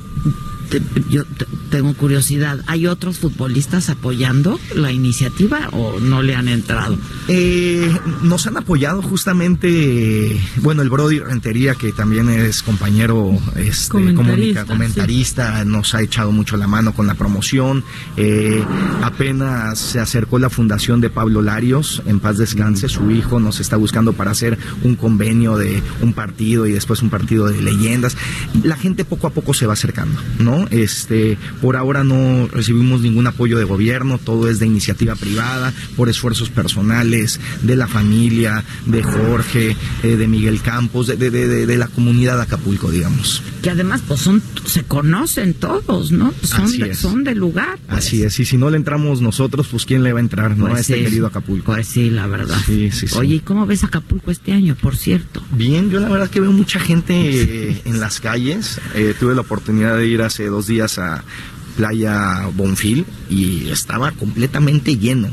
te- yo te- tengo curiosidad. ¿Hay otros futbolistas apoyando la iniciativa o no le han entrado? Eh, nos han apoyado justamente, bueno, el Brody Rentería, que también es compañero este, Comentarista, comunica- comentarista, nos ha echado mucho la mano con la promoción. Eh, apenas se acercó la fundación de Pablo Larios, en paz descanse, su hijo nos está buscando para hacer un convenio de un partido y después un partido de leyendas. La gente poco a poco se va acercando, ¿no? Este, por ahora no recibimos ningún apoyo de gobierno, todo es de iniciativa privada, por esfuerzos personales, de la familia, de Jorge, eh, de Miguel Campos, de, de- de- de la comunidad de Acapulco, digamos. Que además, pues son, se conocen todos, ¿no? Pues son, Así de, es. son del lugar. Así es, y si no le entramos nosotros, pues quién le va a entrar, ¿no? Pues a este sí. querido Acapulco. Pues sí, la verdad. Sí, sí, sí. Oye, ¿y cómo ves Acapulco este año, por cierto? Bien, yo la verdad que veo mucha gente eh, en las calles. Eh, tuve la oportunidad de ir hace dos días a Playa Bonfil y estaba completamente lleno,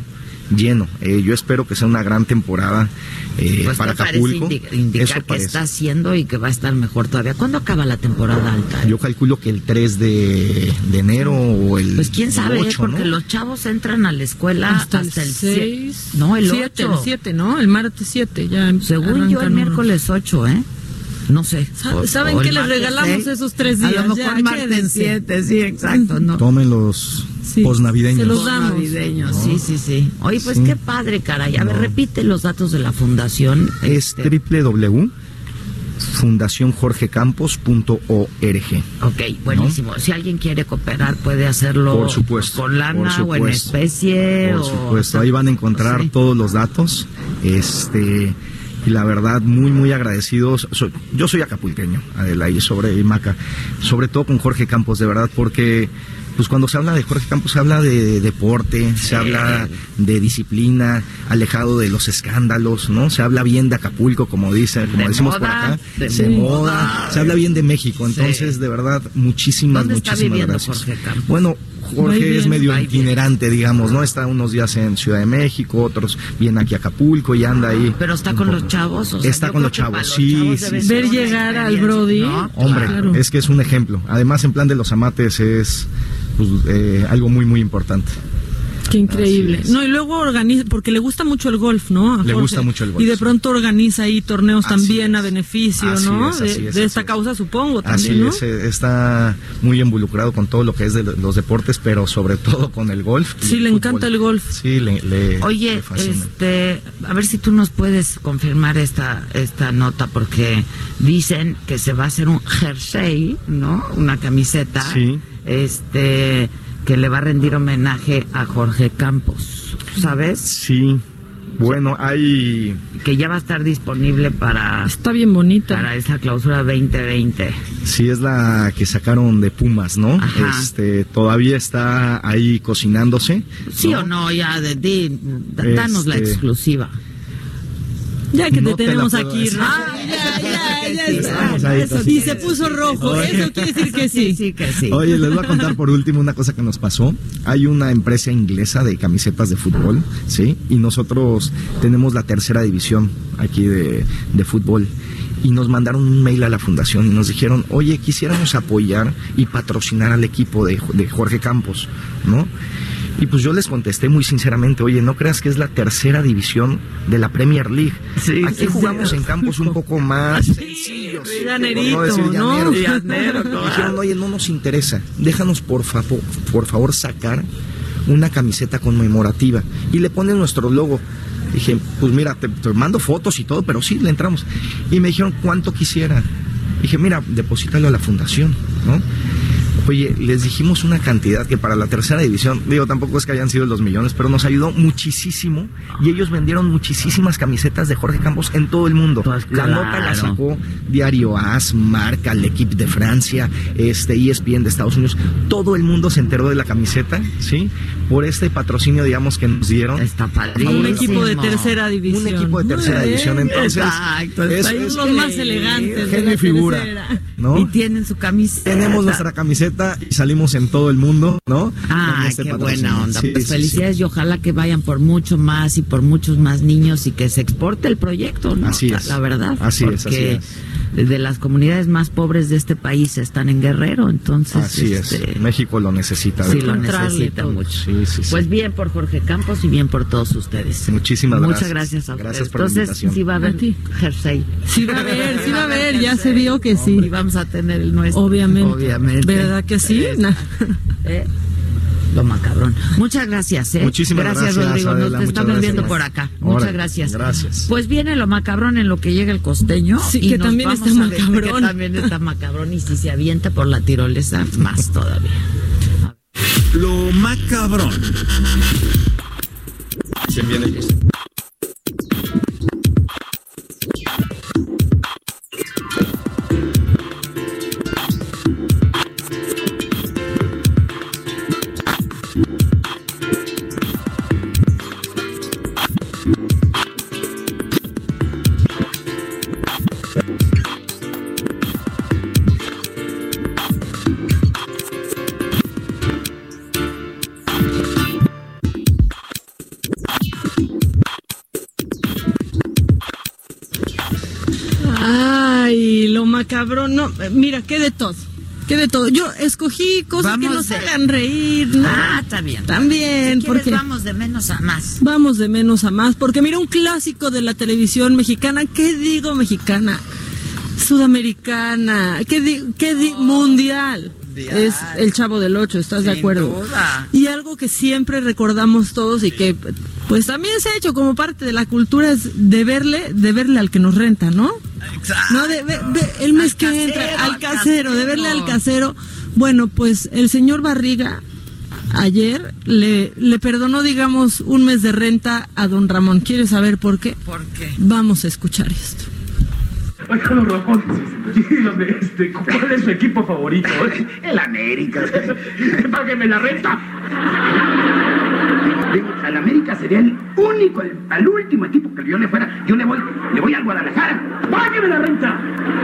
lleno. Eh, yo espero que sea una gran temporada eh, Pues para Acapulco. indi- indicar Eso que parece. está haciendo y que va a estar mejor todavía. ¿Cuándo acaba la temporada alta? Yo calculo que el 3 de, de enero o el Pues quién sabe, 8, porque ¿no? los chavos entran a la escuela Hasta, hasta, el el 6. 6. No, el 7, 8. el 7, ¿no? El martes 7 ya. Según yo, el miércoles 8, ¿eh? No sé. Sa- O- ¿Saben o qué les martes regalamos seis. esos tres A días? lo Ya, mejor martes quédense. 7, sí, exacto. No. Tomen los Sí, posnavideños. se los damos. Navideños, sí, sí, sí. Oye, pues Sí. qué padre, caray. A ver, repite los datos de la fundación. Es Este, www.fundacionjorgecampos.org. Ok, buenísimo. Si alguien quiere cooperar, puede hacerlo Por supuesto, con lana por o en supuesto. especie. Por o- supuesto, ahí van a encontrar Sí. todos los datos. Este y la verdad muy muy agradecidos. Soy- yo soy acapulqueño, Adela, y sobre Maca, sobre todo con Jorge Campos, de verdad, porque pues cuando se habla de Jorge Campos se habla de deporte, se habla de disciplina, alejado de los escándalos, ¿no? Se habla bien de Acapulco, como dice, como De decimos por acá, de se moda. moda, se habla bien de México, entonces de verdad muchísimas ¿Dónde está muchísimas viviendo gracias. Jorge Campos? Bueno, Y Jorge es medio itinerante, digamos, ¿no? Está unos días en Ciudad de México, otros viene aquí a Acapulco y anda ahí. Pero está con los chavos. O sea, Está con los chavos, los sí, chavos sí, Ver llegar al Brody. ¿no? Hombre, Claro. es que es un ejemplo. Además, en plan de los amates es pues, eh, algo muy, muy importante. Qué increíble. Así. No, y luego organiza, porque le gusta mucho el golf, ¿no? A Le Jorge. gusta mucho el golf, Y de pronto organiza ahí torneos Así también es. a beneficio, Así ¿no? es, de así es, de así esta es. causa, supongo, Así también, ¿no? es, eh, está muy involucrado con todo lo que es de los deportes, pero sobre todo con el golf. Sí, el le encanta el golf. Sí, le, le- Oye, le este, a ver si tú nos puedes confirmar esta esta nota porque dicen que se va a hacer un jersey, ¿no? Una camiseta. Sí. Este que le va a rendir homenaje a Jorge Campos, ¿sabes? Sí. Bueno, hay Que ya va a estar disponible para Está bien bonita. para esa clausura 2020. Sí, es la que sacaron de Pumas, ¿no? Ajá. Este, todavía está ahí cocinándose. ¿Sí ¿no? o no? Ya, de, da- danos la Este, exclusiva. Ya que No te tenemos aquí. Ah, ya, ya, ya *laughs* está. ahí Eso, casi. y se puso rojo. Eso quiere decir que sí. Sí, que sí. Oye, les voy a contar por último una cosa que nos pasó. Hay una empresa inglesa de camisetas de fútbol, ¿sí? Y nosotros tenemos la tercera división aquí de, de fútbol. y nos mandaron un mail a la fundación y nos dijeron, oye, quisiéramos apoyar y patrocinar al equipo de, de Jorge Campos, ¿no? Y pues yo les contesté muy sinceramente, oye, no creas que es la tercera división de la Premier League. Aquí jugamos en campos un poco más sencillos. Llanerito, no decir ¿no? llaneros. Llanero, *laughs* claro. Dijeron, oye, no nos interesa, déjanos por favor, por favor sacar una camiseta conmemorativa y le ponen nuestro logo. Dije, pues mira, te, te mando fotos y todo, pero sí, le entramos. Y me dijeron, ¿cuánto quisiera? Dije, mira, deposítalo a la fundación, ¿no? Oye, les dijimos una cantidad que para la tercera división, digo, tampoco es que hayan sido los millones, pero nos ayudó muchísimo y ellos vendieron muchísimas camisetas de Jorge Campos en todo el mundo. La nota la sacó Diario AS, Marca, el equipo de Francia, este ESPN de Estados Unidos. Todo el mundo se enteró de la camiseta, ¿sí? Por este patrocinio, digamos, que nos dieron. Está Un equipo de tercera división. Un equipo de tercera Muy división, bien. entonces. Exacto, es- es- los más elegantes. de Genio la y figura. tercera. ¿no? Y tienen su camiseta. Tenemos nuestra camiseta y salimos en todo el mundo, ¿no? Ah, este qué patrocinio. buena onda. Sí, pues sí, felicidades y ojalá que vayan por mucho más y por muchos más niños y que se exporte el proyecto, ¿no? Así La- es. La, verdad. Así es, porque de las comunidades más pobres de este país están en Guerrero, entonces. Así es. este, México lo necesita. Sí, ¿verdad? lo necesita mucho. Sí, sí, sí. Pues bien por Jorge Campos y bien por todos ustedes. Muchísimas Muchas gracias. gracias a ustedes. Gracias por la Entonces, invitación. sí va a haber jersey. Sí va a haber, sí va a haber, ya se vio que sí. Y vamos a tener el nuestro. Obviamente. Obviamente. ¿Verdad que sí? Eh, Na- eh, Lo macabrón. Muchas gracias, ¿eh? Muchísimas gracias, Rodrigo. Adela, Nos te estamos gracias. viendo por acá. Muchas gracias. gracias. Pues viene lo macabrón en lo que llega el costeño. Sí, y que nos también vamos está a ver- macabrón. Que también está macabrón. Y si se avienta por la tirolesa, más todavía. Lo macabrón. Ay, No, mira, qué de todo. Qué de todo. Yo escogí cosas que nos de- hagan reír. ¿no? Ah, está bien. También, Si porque vamos de menos a más. vamos de menos a más. Porque mira, un clásico de la televisión mexicana. ¿Qué digo mexicana? Sudamericana. ¿Qué digo? ¿Qué di- mundial? Es el Chavo del Ocho, ¿estás de acuerdo? duda. Y algo que siempre recordamos todos y que pues también se ha hecho como parte de la cultura es de verle, de verle al que nos renta, ¿no? No, de, de- de- el mes que entra, al casero, de verle al casero. Bueno, pues el señor Barriga ayer le, le perdonó, digamos, un mes de renta a don Ramón. ¿Quieres saber por qué? ¿Por qué? Vamos a escuchar esto. Oiga, don Ramón, dígame, este, ¿cuál es su equipo favorito? El América. *laughs* Págueme la renta. Digo, al América sería el único, el, al último equipo que yo le fuera. Yo le voy, le voy al Guadalajara. ¡Págueme la renta!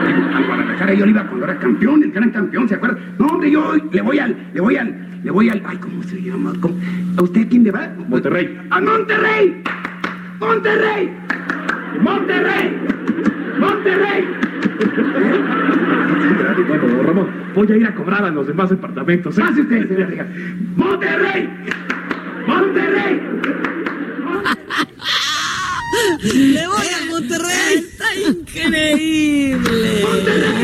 Digo, al Guadalajara yo le iba cuando era campeón, el gran campeón, ¿se acuerda? No, hombre, yo le voy al, le voy al, le voy al, ay, ¿cómo se llama? ¿Cómo? ¿A usted quién le va? Monterrey. ¡A Monterrey! ¡Monterrey! ¡Monterrey! ¡Monterrey! Bueno, Ramón, voy a ir a cobrar a los demás departamentos. ¿eh? Pase usted, señor. ¡Monterrey! ¡Monterrey! Le voy a Monterrey. Está increíble.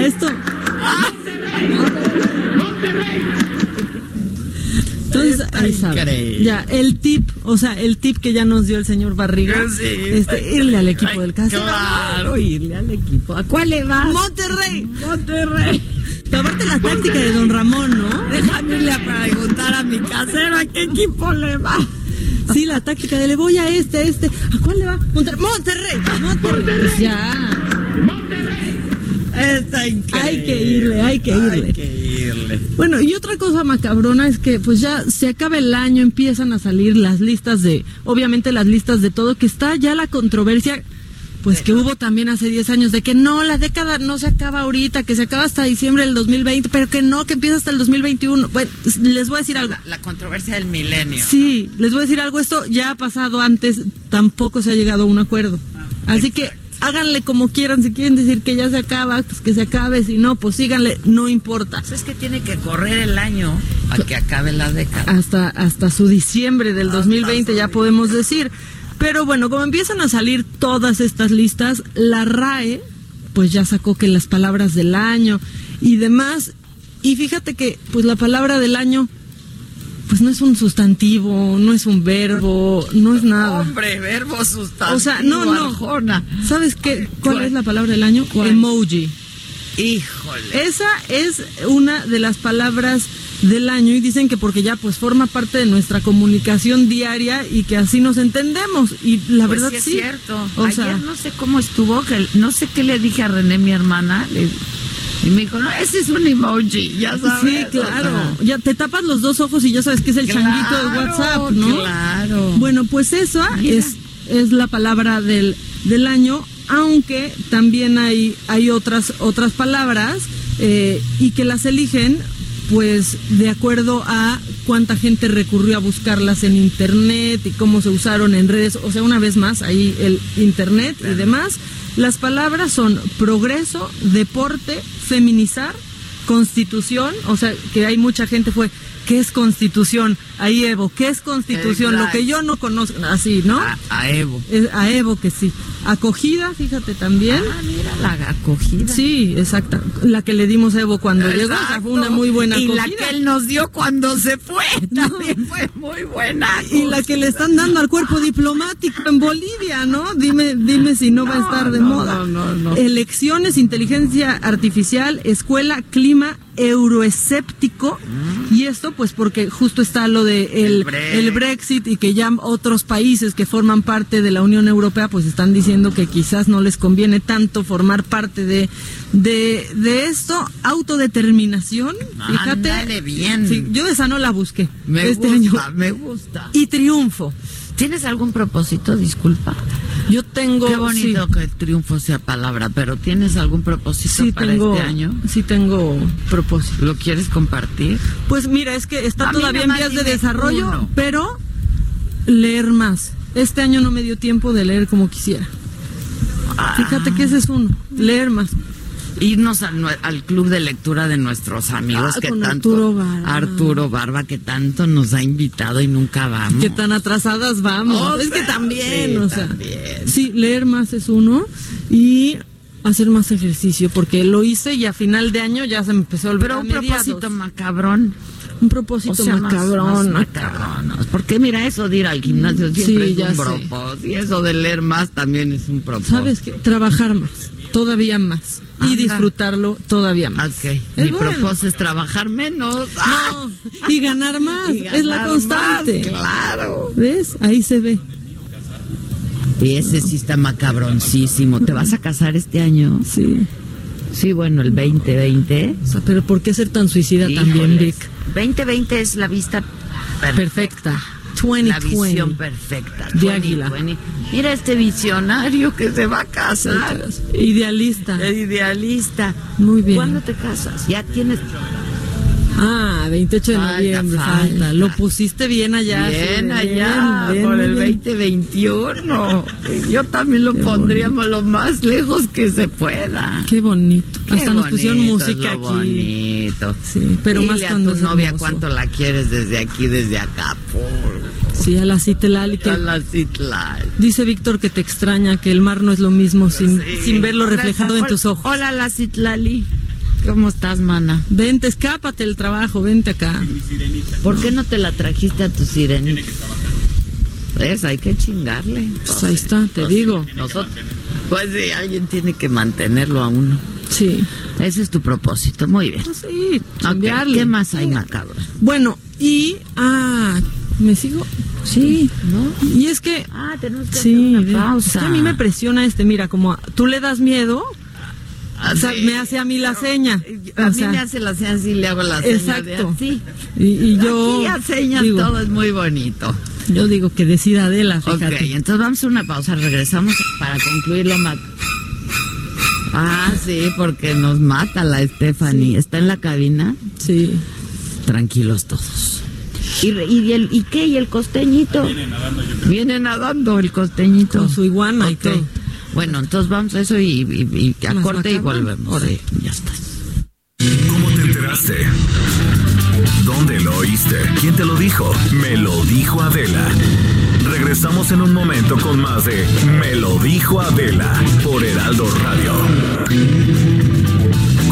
Esto. Entonces, ahí sabe. Ya, el tip, o sea, el tip que ya nos dio el señor Barriga, Sí, este, irle al equipo del casero. Claro, irle al equipo. ¿A cuál le vas? Monterrey. Monterrey. Pero aparte la táctica de don Ramón, ¿no? Déjame irle a preguntar a mi casero a qué equipo le va. Sí, la táctica de le voy a este, a este. ¿A cuál le va? Monter- Monterrey. Monterrey. Ya. Está increíble. Hay que irle, hay que irle. Hay que irle. Bueno, y otra cosa macabrona es que pues ya se acaba el año, empiezan a salir las listas de, obviamente las listas de todo, que está ya la controversia, pues que hubo también hace 10 años, de que no, la década no se acaba ahorita, que se acaba hasta diciembre del 2020, pero que no, que empieza hasta el 2021. Bueno, les voy a decir algo. La, la controversia del milenio. Sí, les voy a decir algo, esto ya ha pasado antes, tampoco se ha llegado a un acuerdo. Así que háganle como quieran, si quieren decir que ya se acaba, pues que se acabe, si no, pues síganle, no importa. Pues es que tiene que correr el año para que acabe la década. Hasta, hasta su diciembre del 2020 ya podemos decir. Pero bueno, como empiezan a salir todas estas listas, la RAE pues ya sacó que las palabras del año y demás. Y fíjate que pues la palabra del año pues no es un sustantivo, no es un verbo, no es nada. Hombre, verbo sustantivo. O sea, no, no. ¿Sabes qué? ¿Cuál, es la palabra del año? Emoji. Híjole. Esa es una de las palabras del año y dicen que porque ya pues forma parte de nuestra comunicación diaria y que así nos entendemos y la Pues verdad sí es sí. cierto. O Ayer sea, no sé cómo estuvo, que no sé qué le dije a René, mi hermana, le- y me dijo, no, ese es un emoji, ya sabes. Sí, claro. Ya te tapas los dos ojos y ya sabes que es el Claro, changuito de WhatsApp, ¿no? claro. Bueno, pues eso Mira. es, es la palabra del, del año, aunque también hay, hay otras, otras palabras eh, y que las eligen pues de acuerdo a cuánta gente recurrió a buscarlas en internet y cómo se usaron en redes, o sea, una vez más, ahí el internet y demás. Las palabras son progreso, deporte, feminizar, constitución, o sea, que hay mucha gente fue, ¿qué es constitución? Ahí Evo, ¿qué es constitución? Lo que yo no conozco, así, ¿no? A, a Evo. Es- a Evo que sí. Acogida, fíjate también. Ah, mira la acogida. Sí, exacta. La que le dimos a Evo cuando llegó, o sea, fue una muy buena Y acogida. la que él nos dio cuando se fue *laughs* también fue muy buena. Y la que le están dando al cuerpo diplomático en Bolivia, ¿no? Dime, dime si no, va a estar de no, moda. no, no, no. Elecciones, inteligencia artificial, escuela, clima, euroescéptico. Y esto, pues, porque justo está lo de el, El Brexit. el Brexit y que ya otros países que forman parte de la Unión Europea, pues están diciendo que quizás no les conviene tanto formar parte de, de, de esto. Autodeterminación, fíjate. Ándale bien. Sí, yo esa no la busqué Me este gusta, año. me gusta. Y triunfo. ¿Tienes algún propósito? Disculpa. Yo tengo. Qué bonito sí. que triunfo sea palabra, pero ¿tienes algún propósito Sí para tengo, este año? sí tengo propósito. ¿Lo quieres compartir? Pues mira, es que está A todavía en vías de desarrollo, uno. pero leer más. Este año no me dio tiempo de leer como quisiera. Fíjate que ese es uno, leer más. Irnos al, club de lectura de nuestros amigos Ah, que tanto Arturo Barba. Arturo Barba que tanto nos ha invitado y nunca vamos. Que tan atrasadas vamos. Oh, es que también, sí, o sea. también. Sí, leer más es uno y hacer más ejercicio, porque lo hice y a final de año ya se me empezó a olvidar. Pero un propósito macabrón. Un propósito O sea, macabrón. más macabrón. Porque mira, eso de ir al gimnasio siempre Sí, es ya un sé. propósito. Y eso de leer más también es un propósito. ¿Sabes qué? Trabajar más, todavía más. Y disfrutarlo todavía más. Ok, Es mi bueno. propósito es trabajar menos. No, y ganar más, *laughs* Y es la constante. más, claro. ¿Ves? Ahí se ve. Y ese sí está macabroncísimo. ¿Te vas a casar este año? Sí. Sí, bueno, el 2020. O sea, pero ¿por qué ser tan suicida también, Híjoles. Vic? 2020 es la vista Perfecta. 2020. visión perfecta. De 2020. águila. Mira este visionario que se va a casar. Idealista. Idealista. Muy bien. ¿Cuándo te casas? Ya tienes. Ah, 28 de Falta, noviembre, falta. falta. Lo pusiste bien allá. bien sí, allá, bien, por bien, el bien. 2021. *laughs* Yo también lo pondríamos lo más lejos que se pueda. Qué bonito. Qué Hasta nos pusieron música aquí. bonito. Sí, pero Dile más a tu novia hermoso. cuánto la quieres desde aquí, desde acá. Por... Sí, a la Citlali que A la Citlali. dice Víctor que te extraña, que el mar no es lo mismo sin, Sí. sin verlo Hola, reflejado en tus ojos. Hola, la Citlali. ¿Cómo estás, mana? Vente, escápate del trabajo, vente acá. ¿Por qué no te la trajiste a tu sirenita? ¿Ves? Hay que chingarle. Pues ahí está, te digo. Nosotros, pues sí, alguien tiene que mantenerlo a uno. Sí. Ese es tu propósito. Muy bien. Pues sí, Ok, cambiarle. ¿Qué más hay, macabro? Bueno, y ah, ¿me sigo? Sí, ¿no? Y es que Ah, tenemos que sí, hacer de- una pausa. es que a mí me presiona este, mira, como tú le das miedo, o sea, sí. me hace a mí la seña. A O mí me hace la seña así, le hago la seña de Exacto. así. Y, y yo Aquí a señas digo, todo es muy bonito. yo digo que decida Adela, Ok, fíjate. entonces vamos a una pausa, regresamos para concluirlo más. Ah, sí, porque nos mata la Stephanie. ¿Está en la cabina? Sí. Tranquilos todos. ¿Y, y, el, ¿Y qué? ¿Y el costeñito? Viene nadando el costeñito. Con su iguana y Ok. todo. Bueno, entonces vamos a eso y, y, y a corte y volvemos. Sí, ya está. ¿Cómo te enteraste? ¿Dónde lo oíste? ¿Quién te lo dijo? Me lo dijo Adela. Regresamos en un momento con más de Me lo dijo Adela por Heraldo Radio.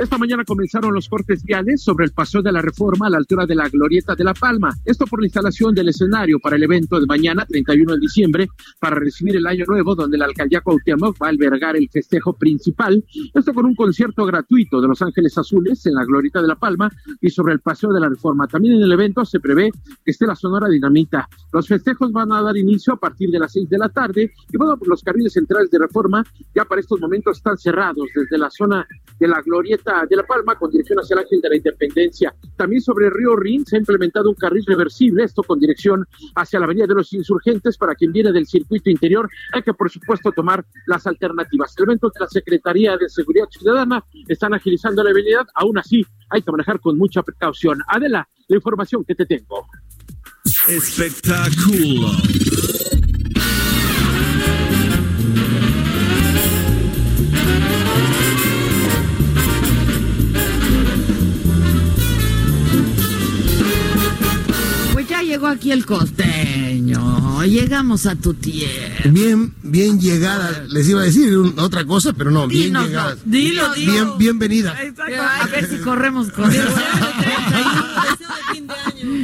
Esta mañana comenzaron los cortes viales sobre el paseo de la reforma a la altura de la Glorieta de La Palma. Esto por la instalación del escenario para el evento de mañana, 31 de diciembre, para recibir el año nuevo, donde la alcaldía Cuauhtémoc va a albergar el festejo principal. Esto con un concierto gratuito de Los Ángeles Azules en la Glorieta de La Palma y sobre el paseo de la reforma. También en el evento se prevé que esté la Sonora Dinamita. Los festejos van a dar inicio a partir de las seis de la tarde y bueno, los carriles centrales de reforma ya para estos momentos están cerrados desde la zona de la Glorieta de La Palma con dirección hacia el Ángel de la Independencia. También sobre el río Rin se ha implementado un carril reversible, esto con dirección hacia la Avenida de los Insurgentes. Para quien viene del circuito interior, hay que por supuesto tomar las alternativas. Elementos de la Secretaría de Seguridad Ciudadana están agilizando la habilidad, aún así hay que manejar con mucha precaución. Adela, la información que te tengo. Espectáculo. Ya llegó aquí el costeño. Llegamos a tu tierra. Bien, bien llegada. Les iba a decir un- otra cosa, pero no, bien Dinos, llegada. no, dilo, dilo. Bien, bienvenida. A ver si corremos con eso.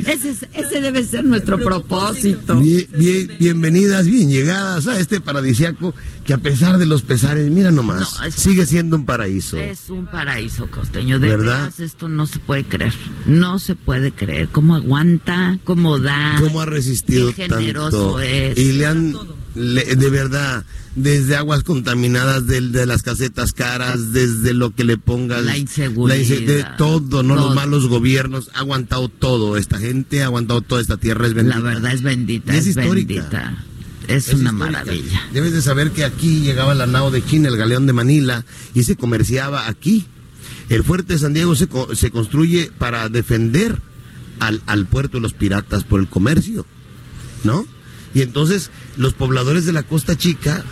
Ese, es- ese debe ser nuestro propósito. Bien, bien- bienvenidas, bien llegadas a este paradisiaco que a pesar de los pesares, mira nomás, sigue siendo un paraíso. Es un paraíso costeño, de ¿Verdad? veras esto no se puede creer, no se puede creer, cómo aguanta, cómo da, cómo ha resistido qué generoso tanto es. y le han le- de verdad desde aguas contaminadas del- de, las casetas caras desde lo que le pongas La inseguridad. inse- de todo no Todo. los malos gobiernos ha aguantado todo esta gente ha aguantado toda esta tierra es bendita La verdad es bendita, Y es, histórica. bendita. Es, Es una histórica. maravilla. Debes de saber que aquí llegaba la nao de China, el galeón de Manila, y se comerciaba aquí. El fuerte de San Diego se, co- se construye para defender al, al puerto de los piratas por el comercio, ¿no? Y entonces los pobladores de la Costa Chica,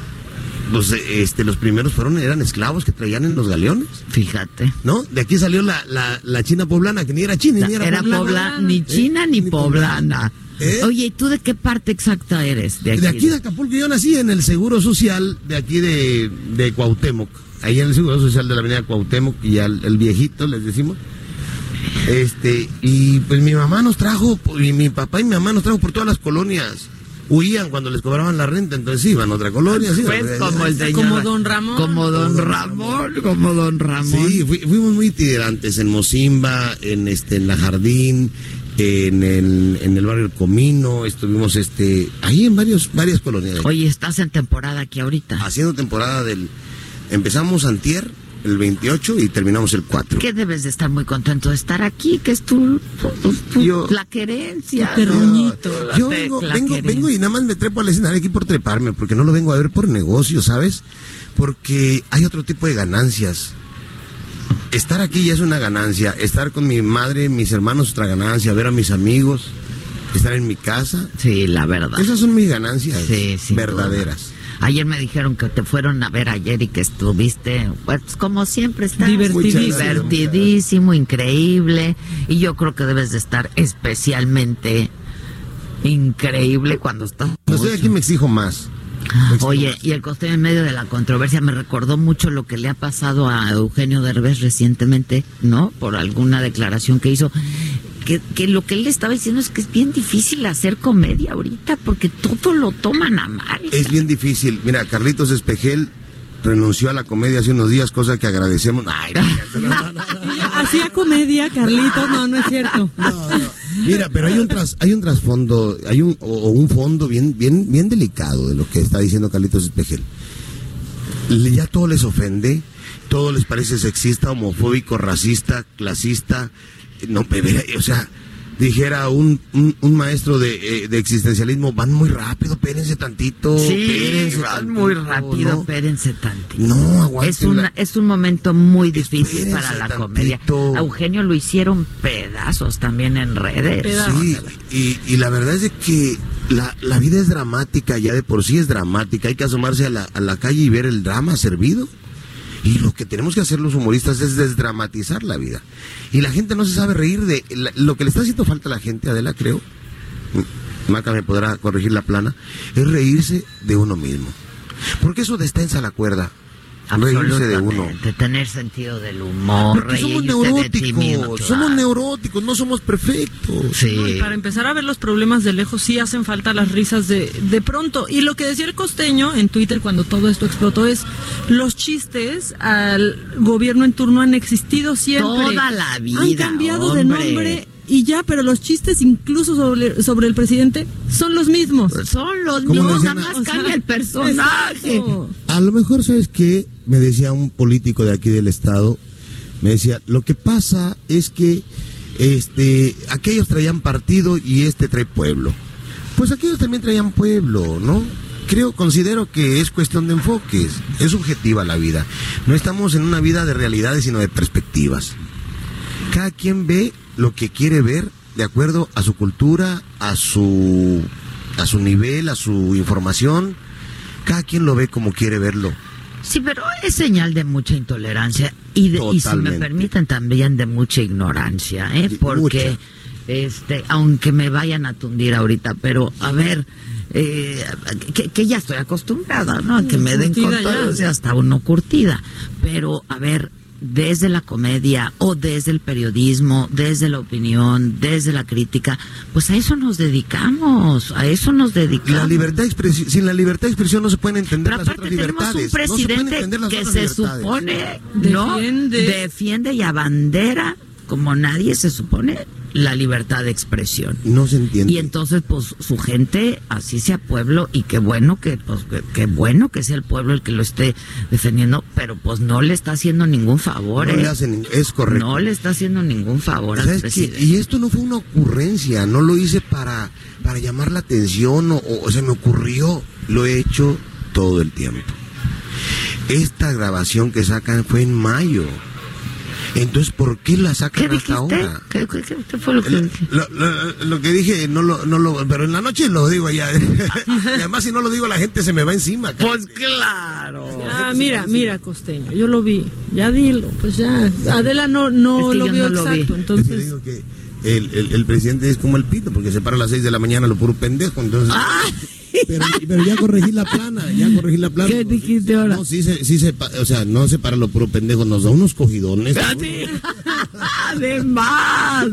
pues este, los primeros fueron, eran esclavos que traían en los galeones. Fíjate. ¿No? De aquí salió la, la, la China poblana, que ni era china, ni era, Era poblana. pobla, ni ¿Eh? china ni poblana. ¿Eh? Oye, ¿y tú de qué parte exacta eres? De aquí, De aquí de Acapulco, yo nací en el Seguro Social de aquí de, de Cuauhtémoc, ahí en el Seguro Social de la Avenida Cuauhtémoc y al el viejito, les decimos. Este, y pues mi mamá nos trajo, y mi papá y mi mamá nos trajo por todas las colonias. Huían cuando les cobraban la renta, entonces iban a otra colonia. sí, Pues como el señor. Como don Ramón. Como don Ramón, como don Ramón. Sí, fui- fuimos muy itinerantes en Mozimba, en este, en la Jardín, en el, en el barrio El Comino, estuvimos este, ahí en varios, varias colonias. Oye, estás en temporada aquí ahorita. Haciendo temporada del, empezamos antier, el 28 y terminamos el 4. Que debes de estar muy contento de estar aquí, que es tu, tu- tu- Yo- la querencia. Yo, ¿no? yo vengo, vengo, vengo y nada más me trepo al escenario aquí por treparme, porque no lo vengo a ver por negocio, ¿sabes? Porque hay otro tipo de ganancias. Estar aquí ya es una ganancia, estar con mi madre, mis hermanos otra ganancia, ver a mis amigos, estar en mi casa. Sí, la verdad. Esas son mis ganancias Sí, verdaderas. Ayer me dijeron que te fueron a ver ayer y que estuviste, pues como siempre, estás Divertidísimo. divertidísimo, increíble. Y yo creo que debes de estar especialmente increíble cuando estás. No estoy aquí me exijo más. Oye, y el costeño en medio de la controversia me recordó mucho lo que le ha pasado a Eugenio Derbez recientemente, ¿no? Por alguna declaración que hizo. Que, que lo que él le estaba diciendo es que es bien difícil hacer comedia ahorita porque todo lo toman a mal. Es bien difícil. Mira, Carlitos Espejel renunció a la comedia hace unos días, cosa que agradecemos. Ay, *laughs* Hacía comedia, Carlitos. No, no es cierto. *laughs* Mira, pero hay un tras, hay un trasfondo, hay un o, un fondo bien bien bien delicado de lo que está diciendo Carlitos Espejel. Ya todo les ofende, todo les parece sexista, homofóbico, racista, clasista. No, pero, o sea, dijera un, un, un maestro de, eh, de existencialismo, van muy rápido, espérense tantito. Sí, van tantito, muy rápido, ¿no? espérense tantito. No, es, una, es un momento muy difícil para la tantito. comedia. A Eugenio lo hicieron pedazos también en redes. Sí, y, y la verdad es de que la, la vida es dramática, ya de por sí es dramática. Hay que asomarse a la, a la calle y ver el drama servido. Y lo que tenemos que hacer los humoristas es desdramatizar la vida. Y la gente no se sabe reír de lo que le está haciendo falta a la gente, Adela, creo. Maca me podrá corregir la plana. Es reírse de uno mismo. Porque eso destensa la cuerda. Reírse de uno. Absolutamente, tener sentido del humor, Porque somos de mismo, neuróticos, somos neuróticos, no somos perfectos. No, y para empezar a ver los problemas de lejos, sí hacen falta las risas de, de pronto. Y lo que decía el costeño en Twitter cuando todo esto explotó es: los chistes al gobierno en turno han existido siempre. Toda la vida, Han cambiado de nombre y ya, pero los chistes, incluso sobre, sobre el presidente, son los mismos. Son los mismos, nada más cambia el personaje. Exacto. A lo mejor, ¿sabes qué? Me decía un político de aquí del estado, me decía, lo que pasa es que este, aquellos traían partido y este trae pueblo. Pues aquellos también traían pueblo, ¿no? Creo, considero que es cuestión de enfoques, es subjetiva la vida. No estamos en una vida de realidades, sino de perspectivas. Cada quien ve lo que quiere ver de acuerdo a su cultura, a su, a su nivel, a su información. Cada quien lo ve como quiere verlo. Sí, pero es señal de mucha intolerancia y, de, y si me permiten también de mucha ignorancia, ¿eh? Porque, este, aunque me vayan a tundir ahorita, pero a ver, eh, que, que ya estoy acostumbrada, ¿no? A que me den con todo, ya. o sea, hasta uno curtida. Pero, a ver, desde la comedia o desde el periodismo, desde la opinión, desde la crítica, pues a eso nos dedicamos, a eso nos dedicamos. La libertad de expresión, sin la libertad de expresión no se pueden entender Pero las aparte otras tenemos libertades. un No se pueden presidente que se libertades. supone no Defiende. defiende y abandera como nadie se supone la libertad de expresión. No se entiende. Y entonces pues su gente así sea pueblo y qué bueno que pues qué bueno que sea el pueblo el que lo esté defendiendo, pero pues no le está haciendo ningún favor. No ¿eh? le hacen, es correcto. No le está haciendo ningún favor. Y esto no fue una ocurrencia, no lo hice para, para llamar la atención o, o se me ocurrió, lo he hecho todo el tiempo. Esta grabación que sacan fue en mayo. Entonces, ¿por qué la sacan ¿Qué hasta ahora? ¿Qué, qué- qué- qué fue lo que Lo, dije? lo- lo- lo que dije, no lo, no lo, pero en la noche lo digo allá. *laughs* y además, si no lo digo, la gente se me va encima. Pues claro. Ah, mira, mira, costeño, yo lo vi. Ya dilo, pues ya. Adela no, no Es que lo vio no lo vi. exacto, Es que entonces. digo que el, el- el presidente es como el pito, porque se para a las 6 de la mañana lo puro pendejo. Entonces, pero, pero ya corregí la plana, ya corregí la plana. ¿Qué dijiste ahora? No, sí se, sí se, pa- o sea, no se para lo puro pendejo, nos da unos cogidones. *laughs* Además,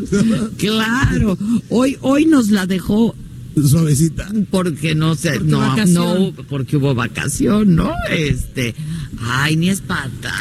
claro. Hoy, hoy nos la dejó suavecita. Porque no sé, no, vacación. no, porque hubo vacación, ¿no? Este, ay, ni es patata.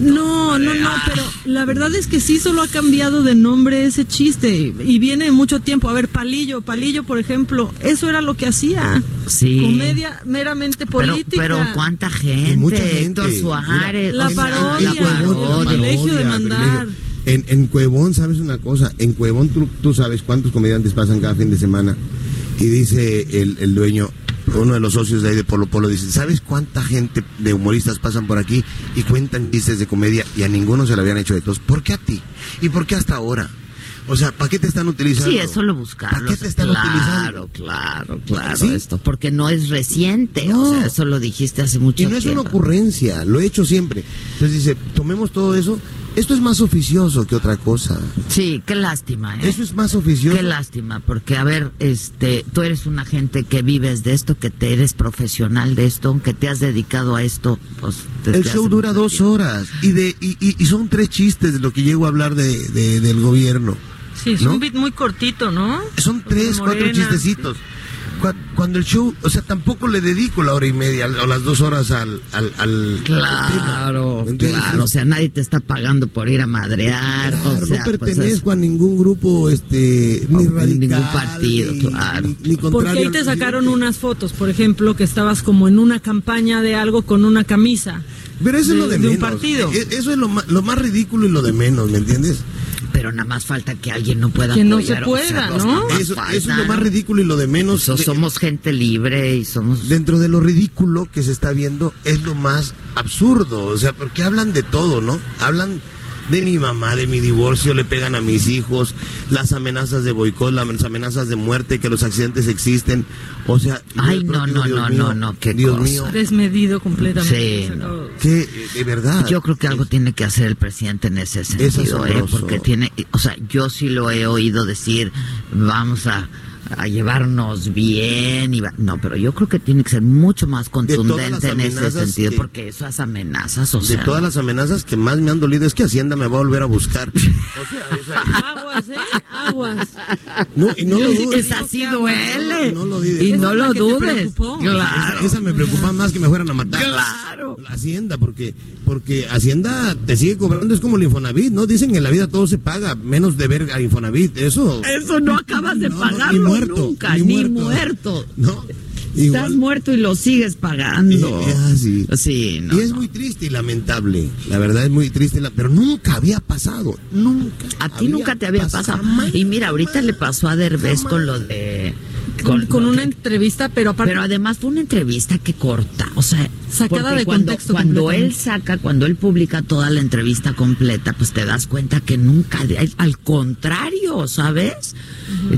No, no, no, pero la verdad es que sí solo ha cambiado de nombre ese chiste y viene mucho tiempo. A ver, Palillo, Palillo, por ejemplo, eso era lo que hacía. Sí. Comedia meramente política. pero cuánta gente, mucha gente. Héctor Suárez, La o sea, parodia, la parodia. el privilegio de mandar. En, en Cuevón, ¿sabes una cosa? En Cuevón tú, tú sabes cuántos comediantes pasan cada fin de semana. Y dice el, el dueño, uno de los socios de ahí de Polo Polo, dice, ¿sabes cuánta gente de humoristas pasan por aquí y cuentan chistes de comedia y a ninguno se le habían hecho de todos? ¿Por qué a ti? ¿Y por qué hasta ahora? O sea, ¿para qué te están utilizando? Sí, eso lo buscaron. ¿Para qué te están claro, utilizando? claro, claro, ¿Sí? esto, porque no es reciente, No. o sea, eso lo dijiste hace mucho Y no es una tiempo. ocurrencia, lo he hecho siempre. Entonces dice, tomemos todo eso. Esto es más oficioso que otra cosa. Sí, qué lástima, ¿eh? Eso es más oficioso. Qué lástima, porque a ver, este, tú eres una gente que vives de esto, que te eres profesional de esto, que te has dedicado a esto, pues. desde El show dura dos tiempo. horas y de y, y- y son tres chistes de lo que llego a hablar de, de- del gobierno. Sí, es ¿no? un beat muy cortito, ¿no? Son tres, cuatro chistecitos. Cuando el show, o sea, tampoco le dedico la hora y media o las dos horas al... al, al Claro, tema. claro, o sea, nadie te está pagando por ir a madrear, Claro, o sea, no pues, pertenezco a ningún grupo, este, ni radical, ningún partido, ni, claro. ni- ni Porque ahí te sacaron unas fotos, por ejemplo, que estabas como en una campaña de algo con una camisa. Pero eso es lo de, un menos. partido. E- Eso es lo más, lo más ridículo y lo de menos, ¿me entiendes? Pero nada más falta que alguien no pueda Que no se apoyar, o pueda, sea, ¿no? Eso, falta, eso es lo más ridículo y lo de menos. So- somos gente libre y somos... Dentro de lo ridículo que se está viendo es lo más absurdo. O sea, porque hablan de todo, ¿no? Hablan de mi mamá, de mi divorcio, le pegan a mis hijos, las amenazas de boicot, las amenazas de muerte, que los accidentes existen. O sea, Ay, no, no, Dios no, mío, no, no, qué Dios cosa. mío, Desmedido completamente. Sí, no. que de verdad. Yo creo que algo tiene que hacer el presidente en ese sentido, ¿eh? asombroso. porque tiene, o sea, yo sí lo he oído decir, vamos a, a llevarnos bien, y va- no, pero yo creo que tiene que ser mucho más contundente en ese sentido, que- porque esas amenazas, o de sea, todas las amenazas que más me han dolido es que Hacienda me va a volver a buscar. *laughs* Aguas, ¿eh? Aguas. No, y no lo Yo dudes. esa sí duele. No lo dudes. y no lo dudes. Claro. Esa, esa me preocupa más que me fueran a matar. Claro. La Hacienda, porque, porque Hacienda te sigue cobrando, es como el Infonavit, ¿no? Dicen que en la vida todo se paga, menos deber a Infonavit. Eso. Eso no acabas de No, no, pagarlo muerto, nunca, ni ni muerto. muerto. *laughs* No. Estás muerto y lo sigues pagando. Eh, *laughs* ah, sí. Sí, no, y es muy triste y lamentable. La verdad es muy triste, pero nunca había pasado. Nunca. A ti nunca te había pasado. Y mira, ahorita le pasó a Derbez con lo de... Con, con una entrevista, pero aparte. Pero además fue una entrevista que corta, o sea, Sacada de cuando, contexto Cuando él saca, cuando él publica toda la entrevista completa, pues te das cuenta que nunca, al contrario, ¿sabes?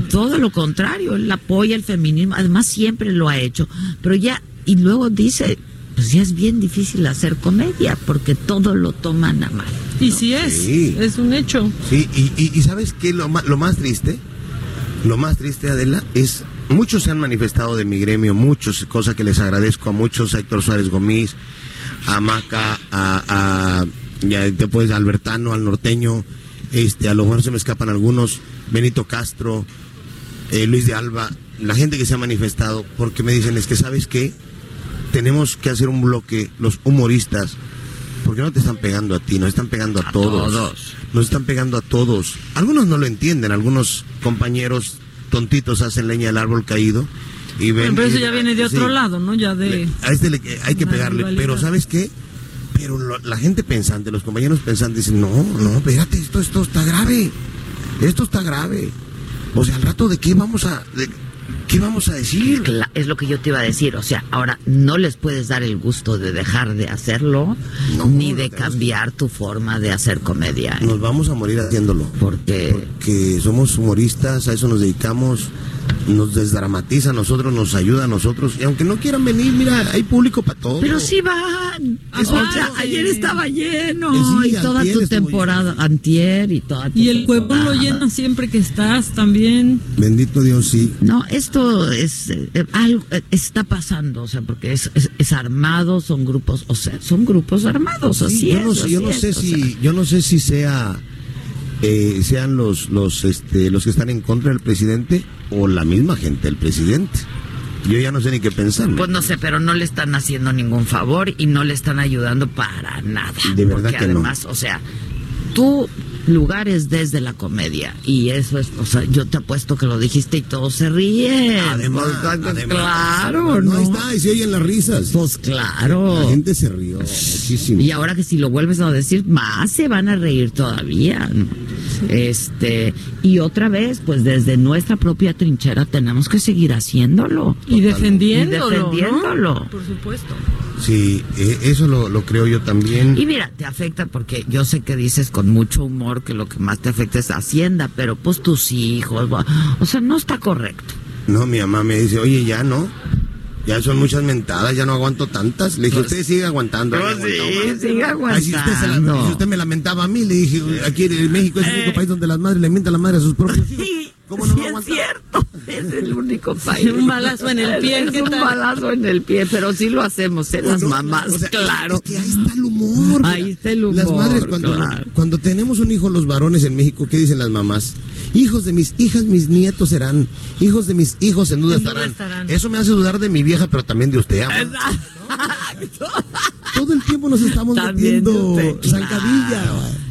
Todo lo contrario, él apoya el feminismo, además siempre lo ha hecho, pero ya, y luego dice, pues ya es bien difícil hacer comedia, porque todo lo toman a mal. y sí es. Sí. Es un hecho. Sí, y, y, y ¿sabes qué? Lo más, lo más triste, lo más triste, Adela, es. Muchos se han manifestado de mi gremio, muchos, cosa que les agradezco a muchos, a Héctor Suárez Gomis, a Maca, a, a Albertano, al norteño, este, a lo mejor se me escapan algunos, Benito Castro, eh, Luis de Alba, la gente que se ha manifestado, porque me dicen, es que sabes qué, tenemos que hacer un bloque, los humoristas, porque no te están pegando a ti, nos están pegando a, todos. todos. Nos están pegando a todos. Algunos no lo entienden, algunos compañeros tontitos hacen leña del árbol caído y ven. Bueno, pero eso ya viene de otro sí, lado, ¿no? Ya de. A este le- hay que pegarle, rivalidad. pero ¿sabes qué? Pero lo- la gente pensante, los compañeros pensantes dicen, no, no, espérate, esto, esto está grave. Esto está grave. O sea, al rato de qué vamos a, de- qué vamos a decir. Es lo que yo te iba a decir, o sea, ahora no les puedes dar el gusto de dejar de hacerlo, ni de cambiar tu forma de hacer comedia. ¿eh? Nos vamos a morir haciéndolo. Porque Porque somos humoristas, a eso nos dedicamos, nos desdramatiza a nosotros, nos ayuda a nosotros. Y aunque no quieran venir, mira, hay público para todo. Pero sí van. Ah, o sea, ayer estaba lleno. Sí, y toda tu temporada. Antier y toda tu Y el pueblo lo llena siempre que estás también. Bendito Dios, sí. No, esto es eh, algo eh, está pasando, o sea, porque es, es, es armado, son grupos, o sea, son grupos armados, así Sí, yo es, no, sé, yo así no es, sé o si, sea. yo no sé si sea eh, sean los los este los que están en contra del presidente o la misma gente del presidente. Yo ya no sé ni qué pensar. Pues no sé, pero no le están haciendo ningún favor y no le están ayudando para nada. De verdad porque que no. además, o sea, tu lugar es desde la comedia y eso es, o sea, yo te apuesto que lo dijiste y todos se ríen. Además, además, claro, no, ¿no? ahí está, y se oyen las risas. Pues claro. La gente se rió muchísimo. Y ahora que si lo vuelves a decir, más se van a reír todavía. ¿no? Este, y otra vez, pues desde nuestra propia trinchera tenemos que seguir haciéndolo. Y defendiéndolo. Y defendiéndolo. ¿no? Por supuesto. Sí, eh, eso lo, lo creo yo también. Y mira, te afecta porque yo sé que dices con mucho humor que lo que más te afecta es Hacienda, pero pues tus hijos, va- o sea, no está correcto. No, mi mamá me dice, oye, ya no. Ya son muchas mentadas, ya no aguanto tantas. Le dije, usted sigue aguantando. Pues sí, aguantó más". sigue Ay, si usted, se la- aguantando. si usted me lamentaba a mí, le dije, aquí en México es el único país donde las madres le mientan a la madre a sus propios hijos. Sí, ¿Cómo no sí es cierto. Es el único país. Un balazo en el pie, Es ¿qué un tal? balazo en el pie, pero sí lo hacemos, ¿eh? Las No, mamás, o sea, claro. es que ahí está el humor. Ahí está el humor. Las madres, cuando, claro. cuando tenemos un hijo, los varones en México, ¿qué dicen las mamás? Hijos de mis hijas, mis nietos serán. Hijos de mis hijos, en duda, En duda estarán. estarán. Eso me hace dudar de mi vieja, pero también de usted. Todo el tiempo nos estamos También de metiendo zancadilla.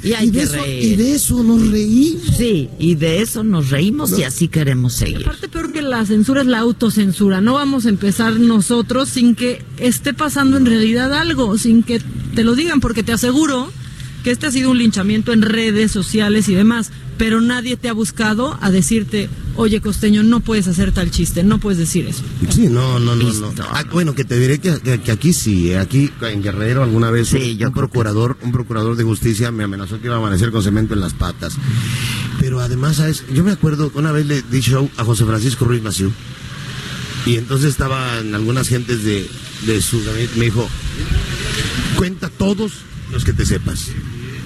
Y hay de que eso, reír. y de eso nos reímos. Sí, y de eso nos reímos y así queremos seguir. Aparte, peor que la censura es la autocensura. No vamos a empezar nosotros sin que esté pasando en realidad algo, sin que te lo digan, porque te aseguro que este ha sido un linchamiento en redes sociales y demás. Pero nadie te ha buscado a decirte, oye costeño, no puedes hacer tal chiste, no puedes decir eso. Sí, no, no, no, no. Ah, bueno, que te diré que, que- que aquí sí, eh, aquí en Guerrero alguna vez un, un procurador, un procurador de justicia me amenazó que iba a amanecer con cemento en las patas. Pero además, ¿sabes? Yo me acuerdo que una vez le di show a José Francisco Ruiz Maciú. Y entonces estaban algunas gentes de, de su gabinete, me dijo, cuenta todos los que te sepas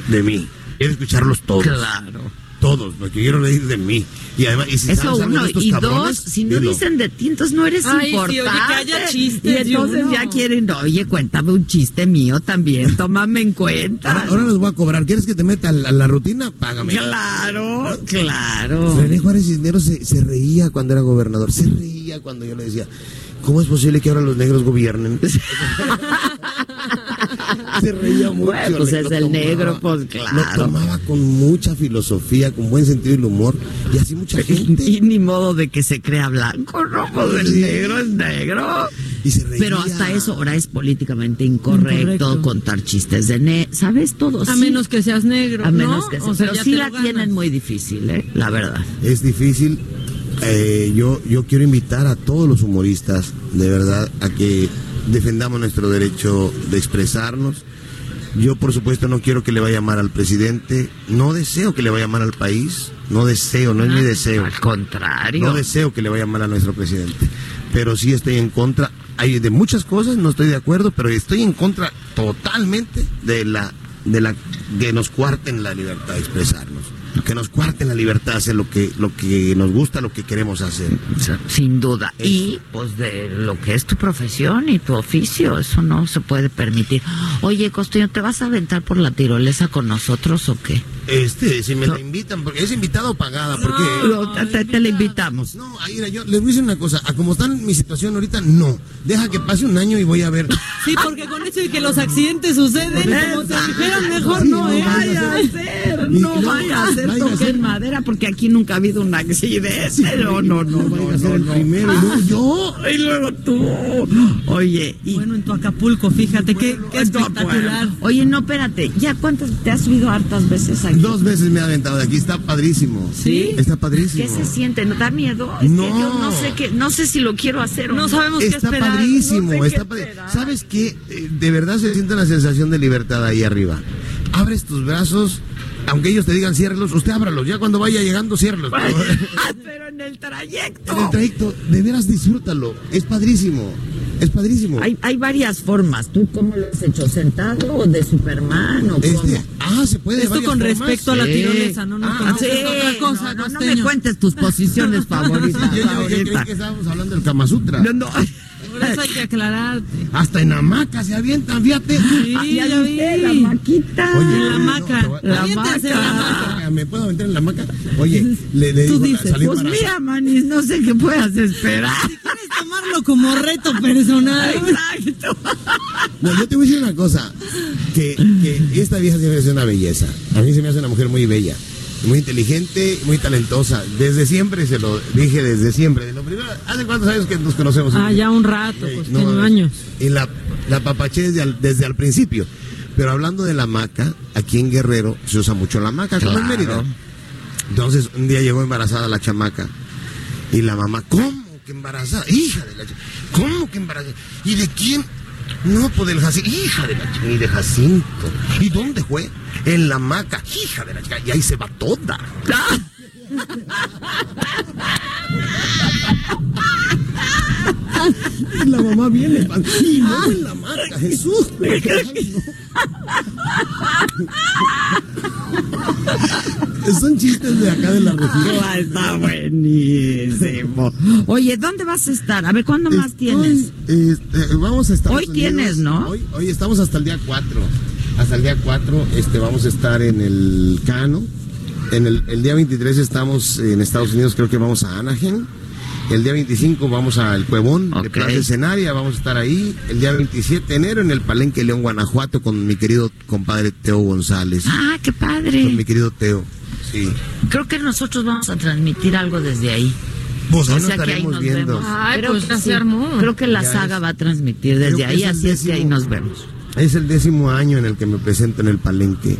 de mí. Quiero escucharlos todos. Claro. Todos, porque quiero reír de mí. Y además, y si Eso uno. de estos Y cabrones, dos, si no dilo. dicen de ti, entonces no eres Ay, sí, oye, que importante. haya chistes Y entonces ya quieren, oye, cuéntame un chiste mío también, *laughs* tómame en cuenta. Ahora, ahora les voy a cobrar. ¿Quieres que te meta a la, a la rutina? Págame. Claro, claro. René Juárez Cisneros se, se reía cuando era gobernador. Se reía cuando yo le decía, ¿cómo es posible que ahora los negros gobiernen? *laughs* *laughs* se reía mucho. Bueno, pues es lo el tomaba- negro, pues Lo claro. tomaba con mucha filosofía, con buen sentido del humor. Y así mucha gente. Y ni modo de que se crea blanco, ¿no? Pues el negro es negro. Y se reía. Pero hasta eso ahora es políticamente incorrecto, Incorrecto. contar chistes de ne... ¿Sabes todo? A Sí. menos que seas negro. A menos ¿no? que O sea, sea, Pero sí la lo ganas. tienen muy difícil, ¿eh? La verdad. Es difícil. Eh, yo, yo quiero invitar a todos los humoristas, de verdad, a que defendamos nuestro derecho de expresarnos. Yo, por supuesto, no quiero que le vaya mal al presidente. No deseo que le vaya mal al país. No deseo, no es mi deseo. Al contrario. No deseo que le vaya mal a nuestro presidente. Pero sí estoy en contra. Hay de muchas cosas, no estoy de acuerdo, pero estoy en contra totalmente de la de la que nos cuarten la libertad de expresarnos. Que nos cuarten la libertad de hacer lo que, lo que nos gusta, lo que queremos hacer. Sin duda. Y pues de lo que es tu profesión y tu oficio, eso no se puede permitir. Oye, Costeño, ¿te vas a aventar por la tirolesa con nosotros o qué? Este, si me la invitan, porque es invitado o pagada, porque... No, te, te- te la invitamos. No, ahí, mira, yo les voy a decir una cosa, a como está mi situación ahorita, no. Deja que pase un año y voy a ver. *laughs* Sí, porque con eso de que los accidentes suceden, como te dijeron, mejor no, Sí, ¿eh? no vaya a ser, no vaya a ser vaya a toque ser- en madera, porque aquí nunca ha habido un accidente. *laughs* no, no, no, no, vaya a ser no, el no. primero y luego yo. Y luego tú. Oye, y Bueno, en tu Acapulco, fíjate, qué, qué espectacular. Oye, no, espérate, ¿ya cuántas te has subido hartas veces aquí? Dos veces me ha aventado de aquí, está padrísimo. ¿Sí? Está padrísimo. ¿Qué se siente? ¿No da miedo? Es No. que yo no sé qué, no sé si lo quiero hacer o no. No sabemos qué Está esperar. padrísimo, no sé está qué esperar. ¿Sabes qué? Eh, De verdad se siente una sensación de libertad ahí arriba. Abres tus brazos, aunque ellos te digan ciérralos, usted ábralos. Ya cuando vaya llegando, ciérralos. Ah, *laughs* pero en el trayecto. en el trayecto, de veras disfrútalo. Es padrísimo. Es padrísimo. Hay, hay varias formas. ¿Tú cómo lo has hecho? ¿Sentado o de Superman o cómo? Este, ah, se puede de Esto con formas. respecto a la Sí. tirolesa, no nos Ah, conoces sí, otra cosa, no, no, no me cuentes tus posiciones *laughs* favoritas Yo, yo- yo creí que estábamos hablando del Kama Sutra. No, no. Por eso hay que aclararte. Hasta en hamaca se avientan, fíjate. Sí, Ah, ya viste, vi. la maquita. Oye, En la no, hamaca. voy- La Aviéntense en la hamaca. ¿Me puedo meter en la hamaca? Oye, le, le Tú digo, dices, Pues mira, Manis, no sé qué puedas esperar. ¿Quieres tomarlo como reto personal? Exacto. No, yo te voy a decir una cosa, que, que esta vieja se me hace una belleza. A mí se me hace una mujer muy bella, muy inteligente, muy talentosa. Desde siempre se lo dije, desde siempre. De lo primero, ¿hace cuántos años que nos conocemos? Ah, ya un rato, pues no, tengo años. Y la, la papaché desde al, desde al principio. Pero hablando de la maca, aquí en Guerrero se usa mucho la maca, como en Claro. Mérida. Entonces, un día llegó embarazada la chamaca. Y la mamá, ¿cómo embarazada? Hija de la ¿Cómo que embarazada? ¿Y de quién? No, pues del Jacinto. Hija de la ch- Y de Jacinto. ¿Y dónde fue? En la maca. Hija de la chica. Y ahí se va toda. *laughs* la mamá viene. Y no en la maca, Jesús. Son chistes de acá de la región. Está buenísimo. Oye, ¿dónde vas a estar? A ver, ¿cuándo más tienes? Estoy, este, vamos a estar. Hoy tienes, ¿no? Hoy, hoy estamos hasta el día 4. Hasta el día 4 este, vamos a estar en el Cano. En el, el día 23 estamos en Estados Unidos, creo que vamos a Anaheim. El día 25 vamos al Cuevón de Ok. Plaza Escenaria, vamos a estar ahí. El día 27 de enero en el Palenque León, Guanajuato, con mi querido compadre Teo González. Ah, qué Con padre. mi querido Teo. Sí. Creo que nosotros vamos a transmitir algo desde ahí. Pues ahí o nos sea que ahí estaremos nos viendo. vemos. Ay, Creo pues que sí. Creo que la Ya saga es- va a transmitir desde Creo ahí, así es que ahí nos vemos. Es el décimo año en el que me presento en el Palenque.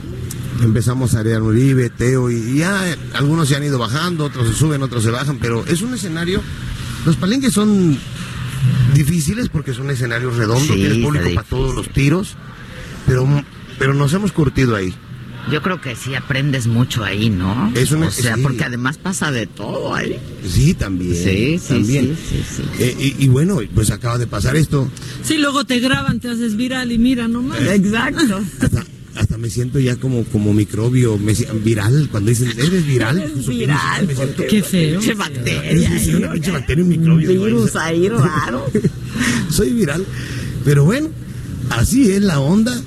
Empezamos a Ariel Uribe, Teo, y ya algunos se han ido bajando, otros se suben, otros se bajan, pero es un escenario, los palenques son difíciles porque es un escenario redondo, Sí, tienes público para todos los tiros, pero, pero nos hemos curtido ahí. Yo creo que sí aprendes mucho ahí, ¿no? Es una- o sea, sí. porque además pasa de todo ahí. Sí, también. Sí, sí, también. sí, sí, sí. Eh, y, y bueno, pues acaba de pasar esto. Sí, luego te graban, te haces viral y mira nomás. Exacto. Hasta, *laughs* hasta me siento ya como, como microbio, me viral. Cuando dicen, ¿eres viral? *laughs* Eres Pues, viral, me siento- Qué feo. Pinche bacteria. Una pinche bacteria, un microbio. virus ahí *laughs* raro. Soy viral. Pero bueno, así es la onda.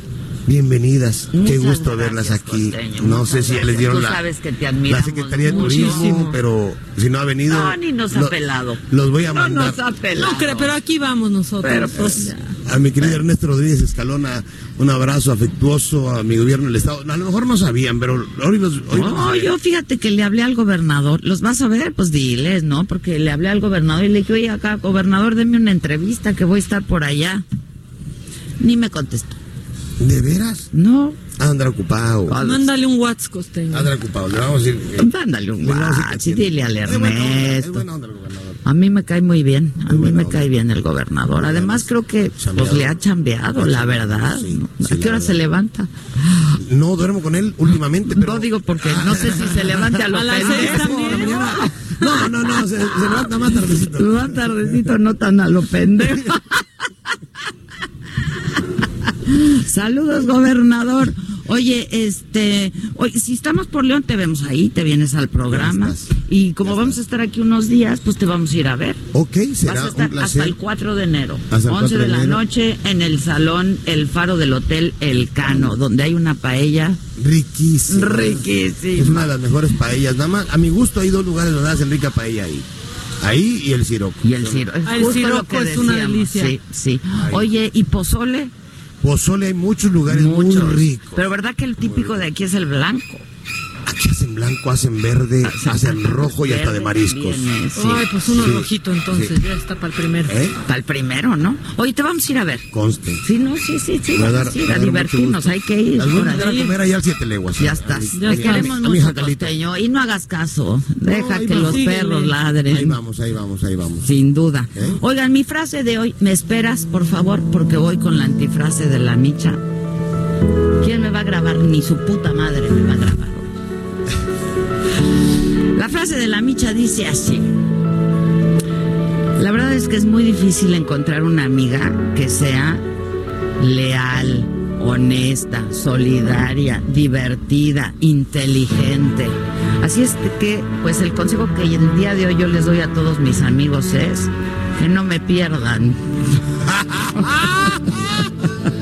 Bienvenidas. Qué Muchas gusto gracias, verlas aquí. Costeño, no sé si ya les dieron la, sabes que te la Secretaría de Turismo, pero si no ha venido. No, ni nos ha lo- pelado. Los voy a No mandar. nos ha pelado. No creo, pero aquí vamos nosotros. Pero pues a mi querido Ernesto Rodríguez Escalona, un abrazo afectuoso a mi gobierno del Estado. A lo mejor no sabían, pero hoy los. Hoy los- No, yo fíjate que le hablé al gobernador. ¿Los vas a ver? Pues diles, ¿no? Porque le hablé al gobernador y le dije, oye, acá, gobernador, deme una entrevista que voy a estar por allá. Ni me contestó. ¿De veras? No. Anda ocupado. Mándale un WhatsApp costeño. Anda ocupado. Le vamos a decir. Mándale un WhatsApp y tiene. dile al Es buena onda, es Ernesto. buena onda el gobernador. A mí me cae muy bien, a mí me cae bien el gobernador. Además creo que pues le ha chambeado, la verdad. ¿A qué hora se levanta? No duermo con él últimamente, pero. No digo porque no sé si se levante a lo *laughs* A las seis pendejo. también. No, no, no, se, se levanta más tardecito. *laughs* Más tardecito, no tan a lo pendejo. *laughs* Saludos, gobernador. Oye, este, oye, si estamos por León, te vemos ahí, te vienes al programa. Estás. Y como vamos a estar aquí unos días, pues te vamos a ir a ver. Ok, Vas será a un estar placer. hasta el 4 de enero, Hasta el 11 4 de de la enero. noche, en el salón El Faro del Hotel El Cano, donde hay una paella Riquísimo. riquísima. Es una de las mejores paellas. Nada más, a mi gusto hay dos lugares donde hacen rica paella ahí. Ahí y el siroco. Y el es Ah, el justo lo siroco es una delicia. Sí, sí. Oye, ¿y pozole? Pozole hay muchos lugares Muchos. muy ricos. Pero verdad que el típico de aquí es el blanco. Aquí hacen blanco, hacen verde, hacen rojo y hasta de mariscos. también, eh, sí. Ay, pues uno Sí. rojito entonces, Sí. ya está para el primero. ¿Eh? Para el primero, ¿no? Oye, te vamos a ir a ver. Conste. Sí, no, sí, sí, sí. Va a dar- a a divertirnos, hay que ir. Las voy a comer allá al Siete Leguas. Ya estás. Ya queremos mucho, costeño. Y no hagas caso. Deja que los perros ladren. Ahí vamos, ahí vamos, ahí vamos. Sin duda. ¿Eh? Oigan, mi frase de hoy, ¿me esperas, por favor? Porque voy con la antifrase de la micha. ¿Quién me va a grabar? Ni su puta madre me va a grabar. La frase de la micha dice así. La verdad es que es muy difícil encontrar una amiga que sea leal, honesta, solidaria, divertida, inteligente. Así es que, pues el consejo que el día de hoy yo les doy a todos mis amigos es que no me pierdan. *laughs*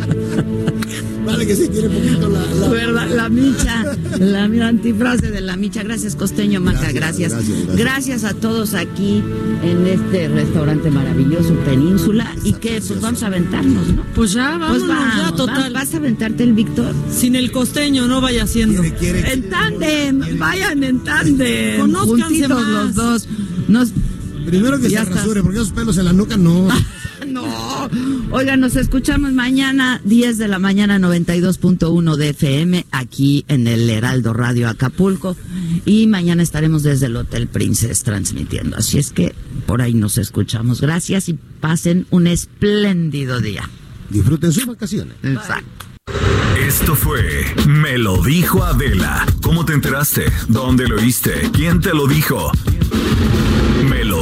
Que sí tiene poquito la... la- ¿Verdad? La micha, la, antifrase de la micha. Gracias, Costeño Maca, Gracias, gracias. gracias, Gracias, gracias. a todos aquí en este restaurante maravilloso, Península. Y que pues vamos a aventarnos, ¿no? Pues ya, vámonos, Pues vamos, ya, total. ¿Vas a aventarte el Víctor? Sin el costeño no vaya haciendo. Quiere, quiere- En tándem, vayan en tándem. Más. los dos. Nos... Primero que Ya se está. rasure, porque esos pelos en la nuca no. *laughs* No. Oigan, nos escuchamos mañana, 10 de la mañana, 92.1 de FM, aquí en el Heraldo Radio Acapulco. Y mañana estaremos desde el Hotel Princess transmitiendo. Así es que por ahí nos escuchamos. Gracias y pasen un espléndido día. Disfruten sus vacaciones. Exacto. Esto fue Me lo dijo Adela. ¿Cómo te enteraste? ¿Dónde lo oíste? ¿Quién te lo dijo?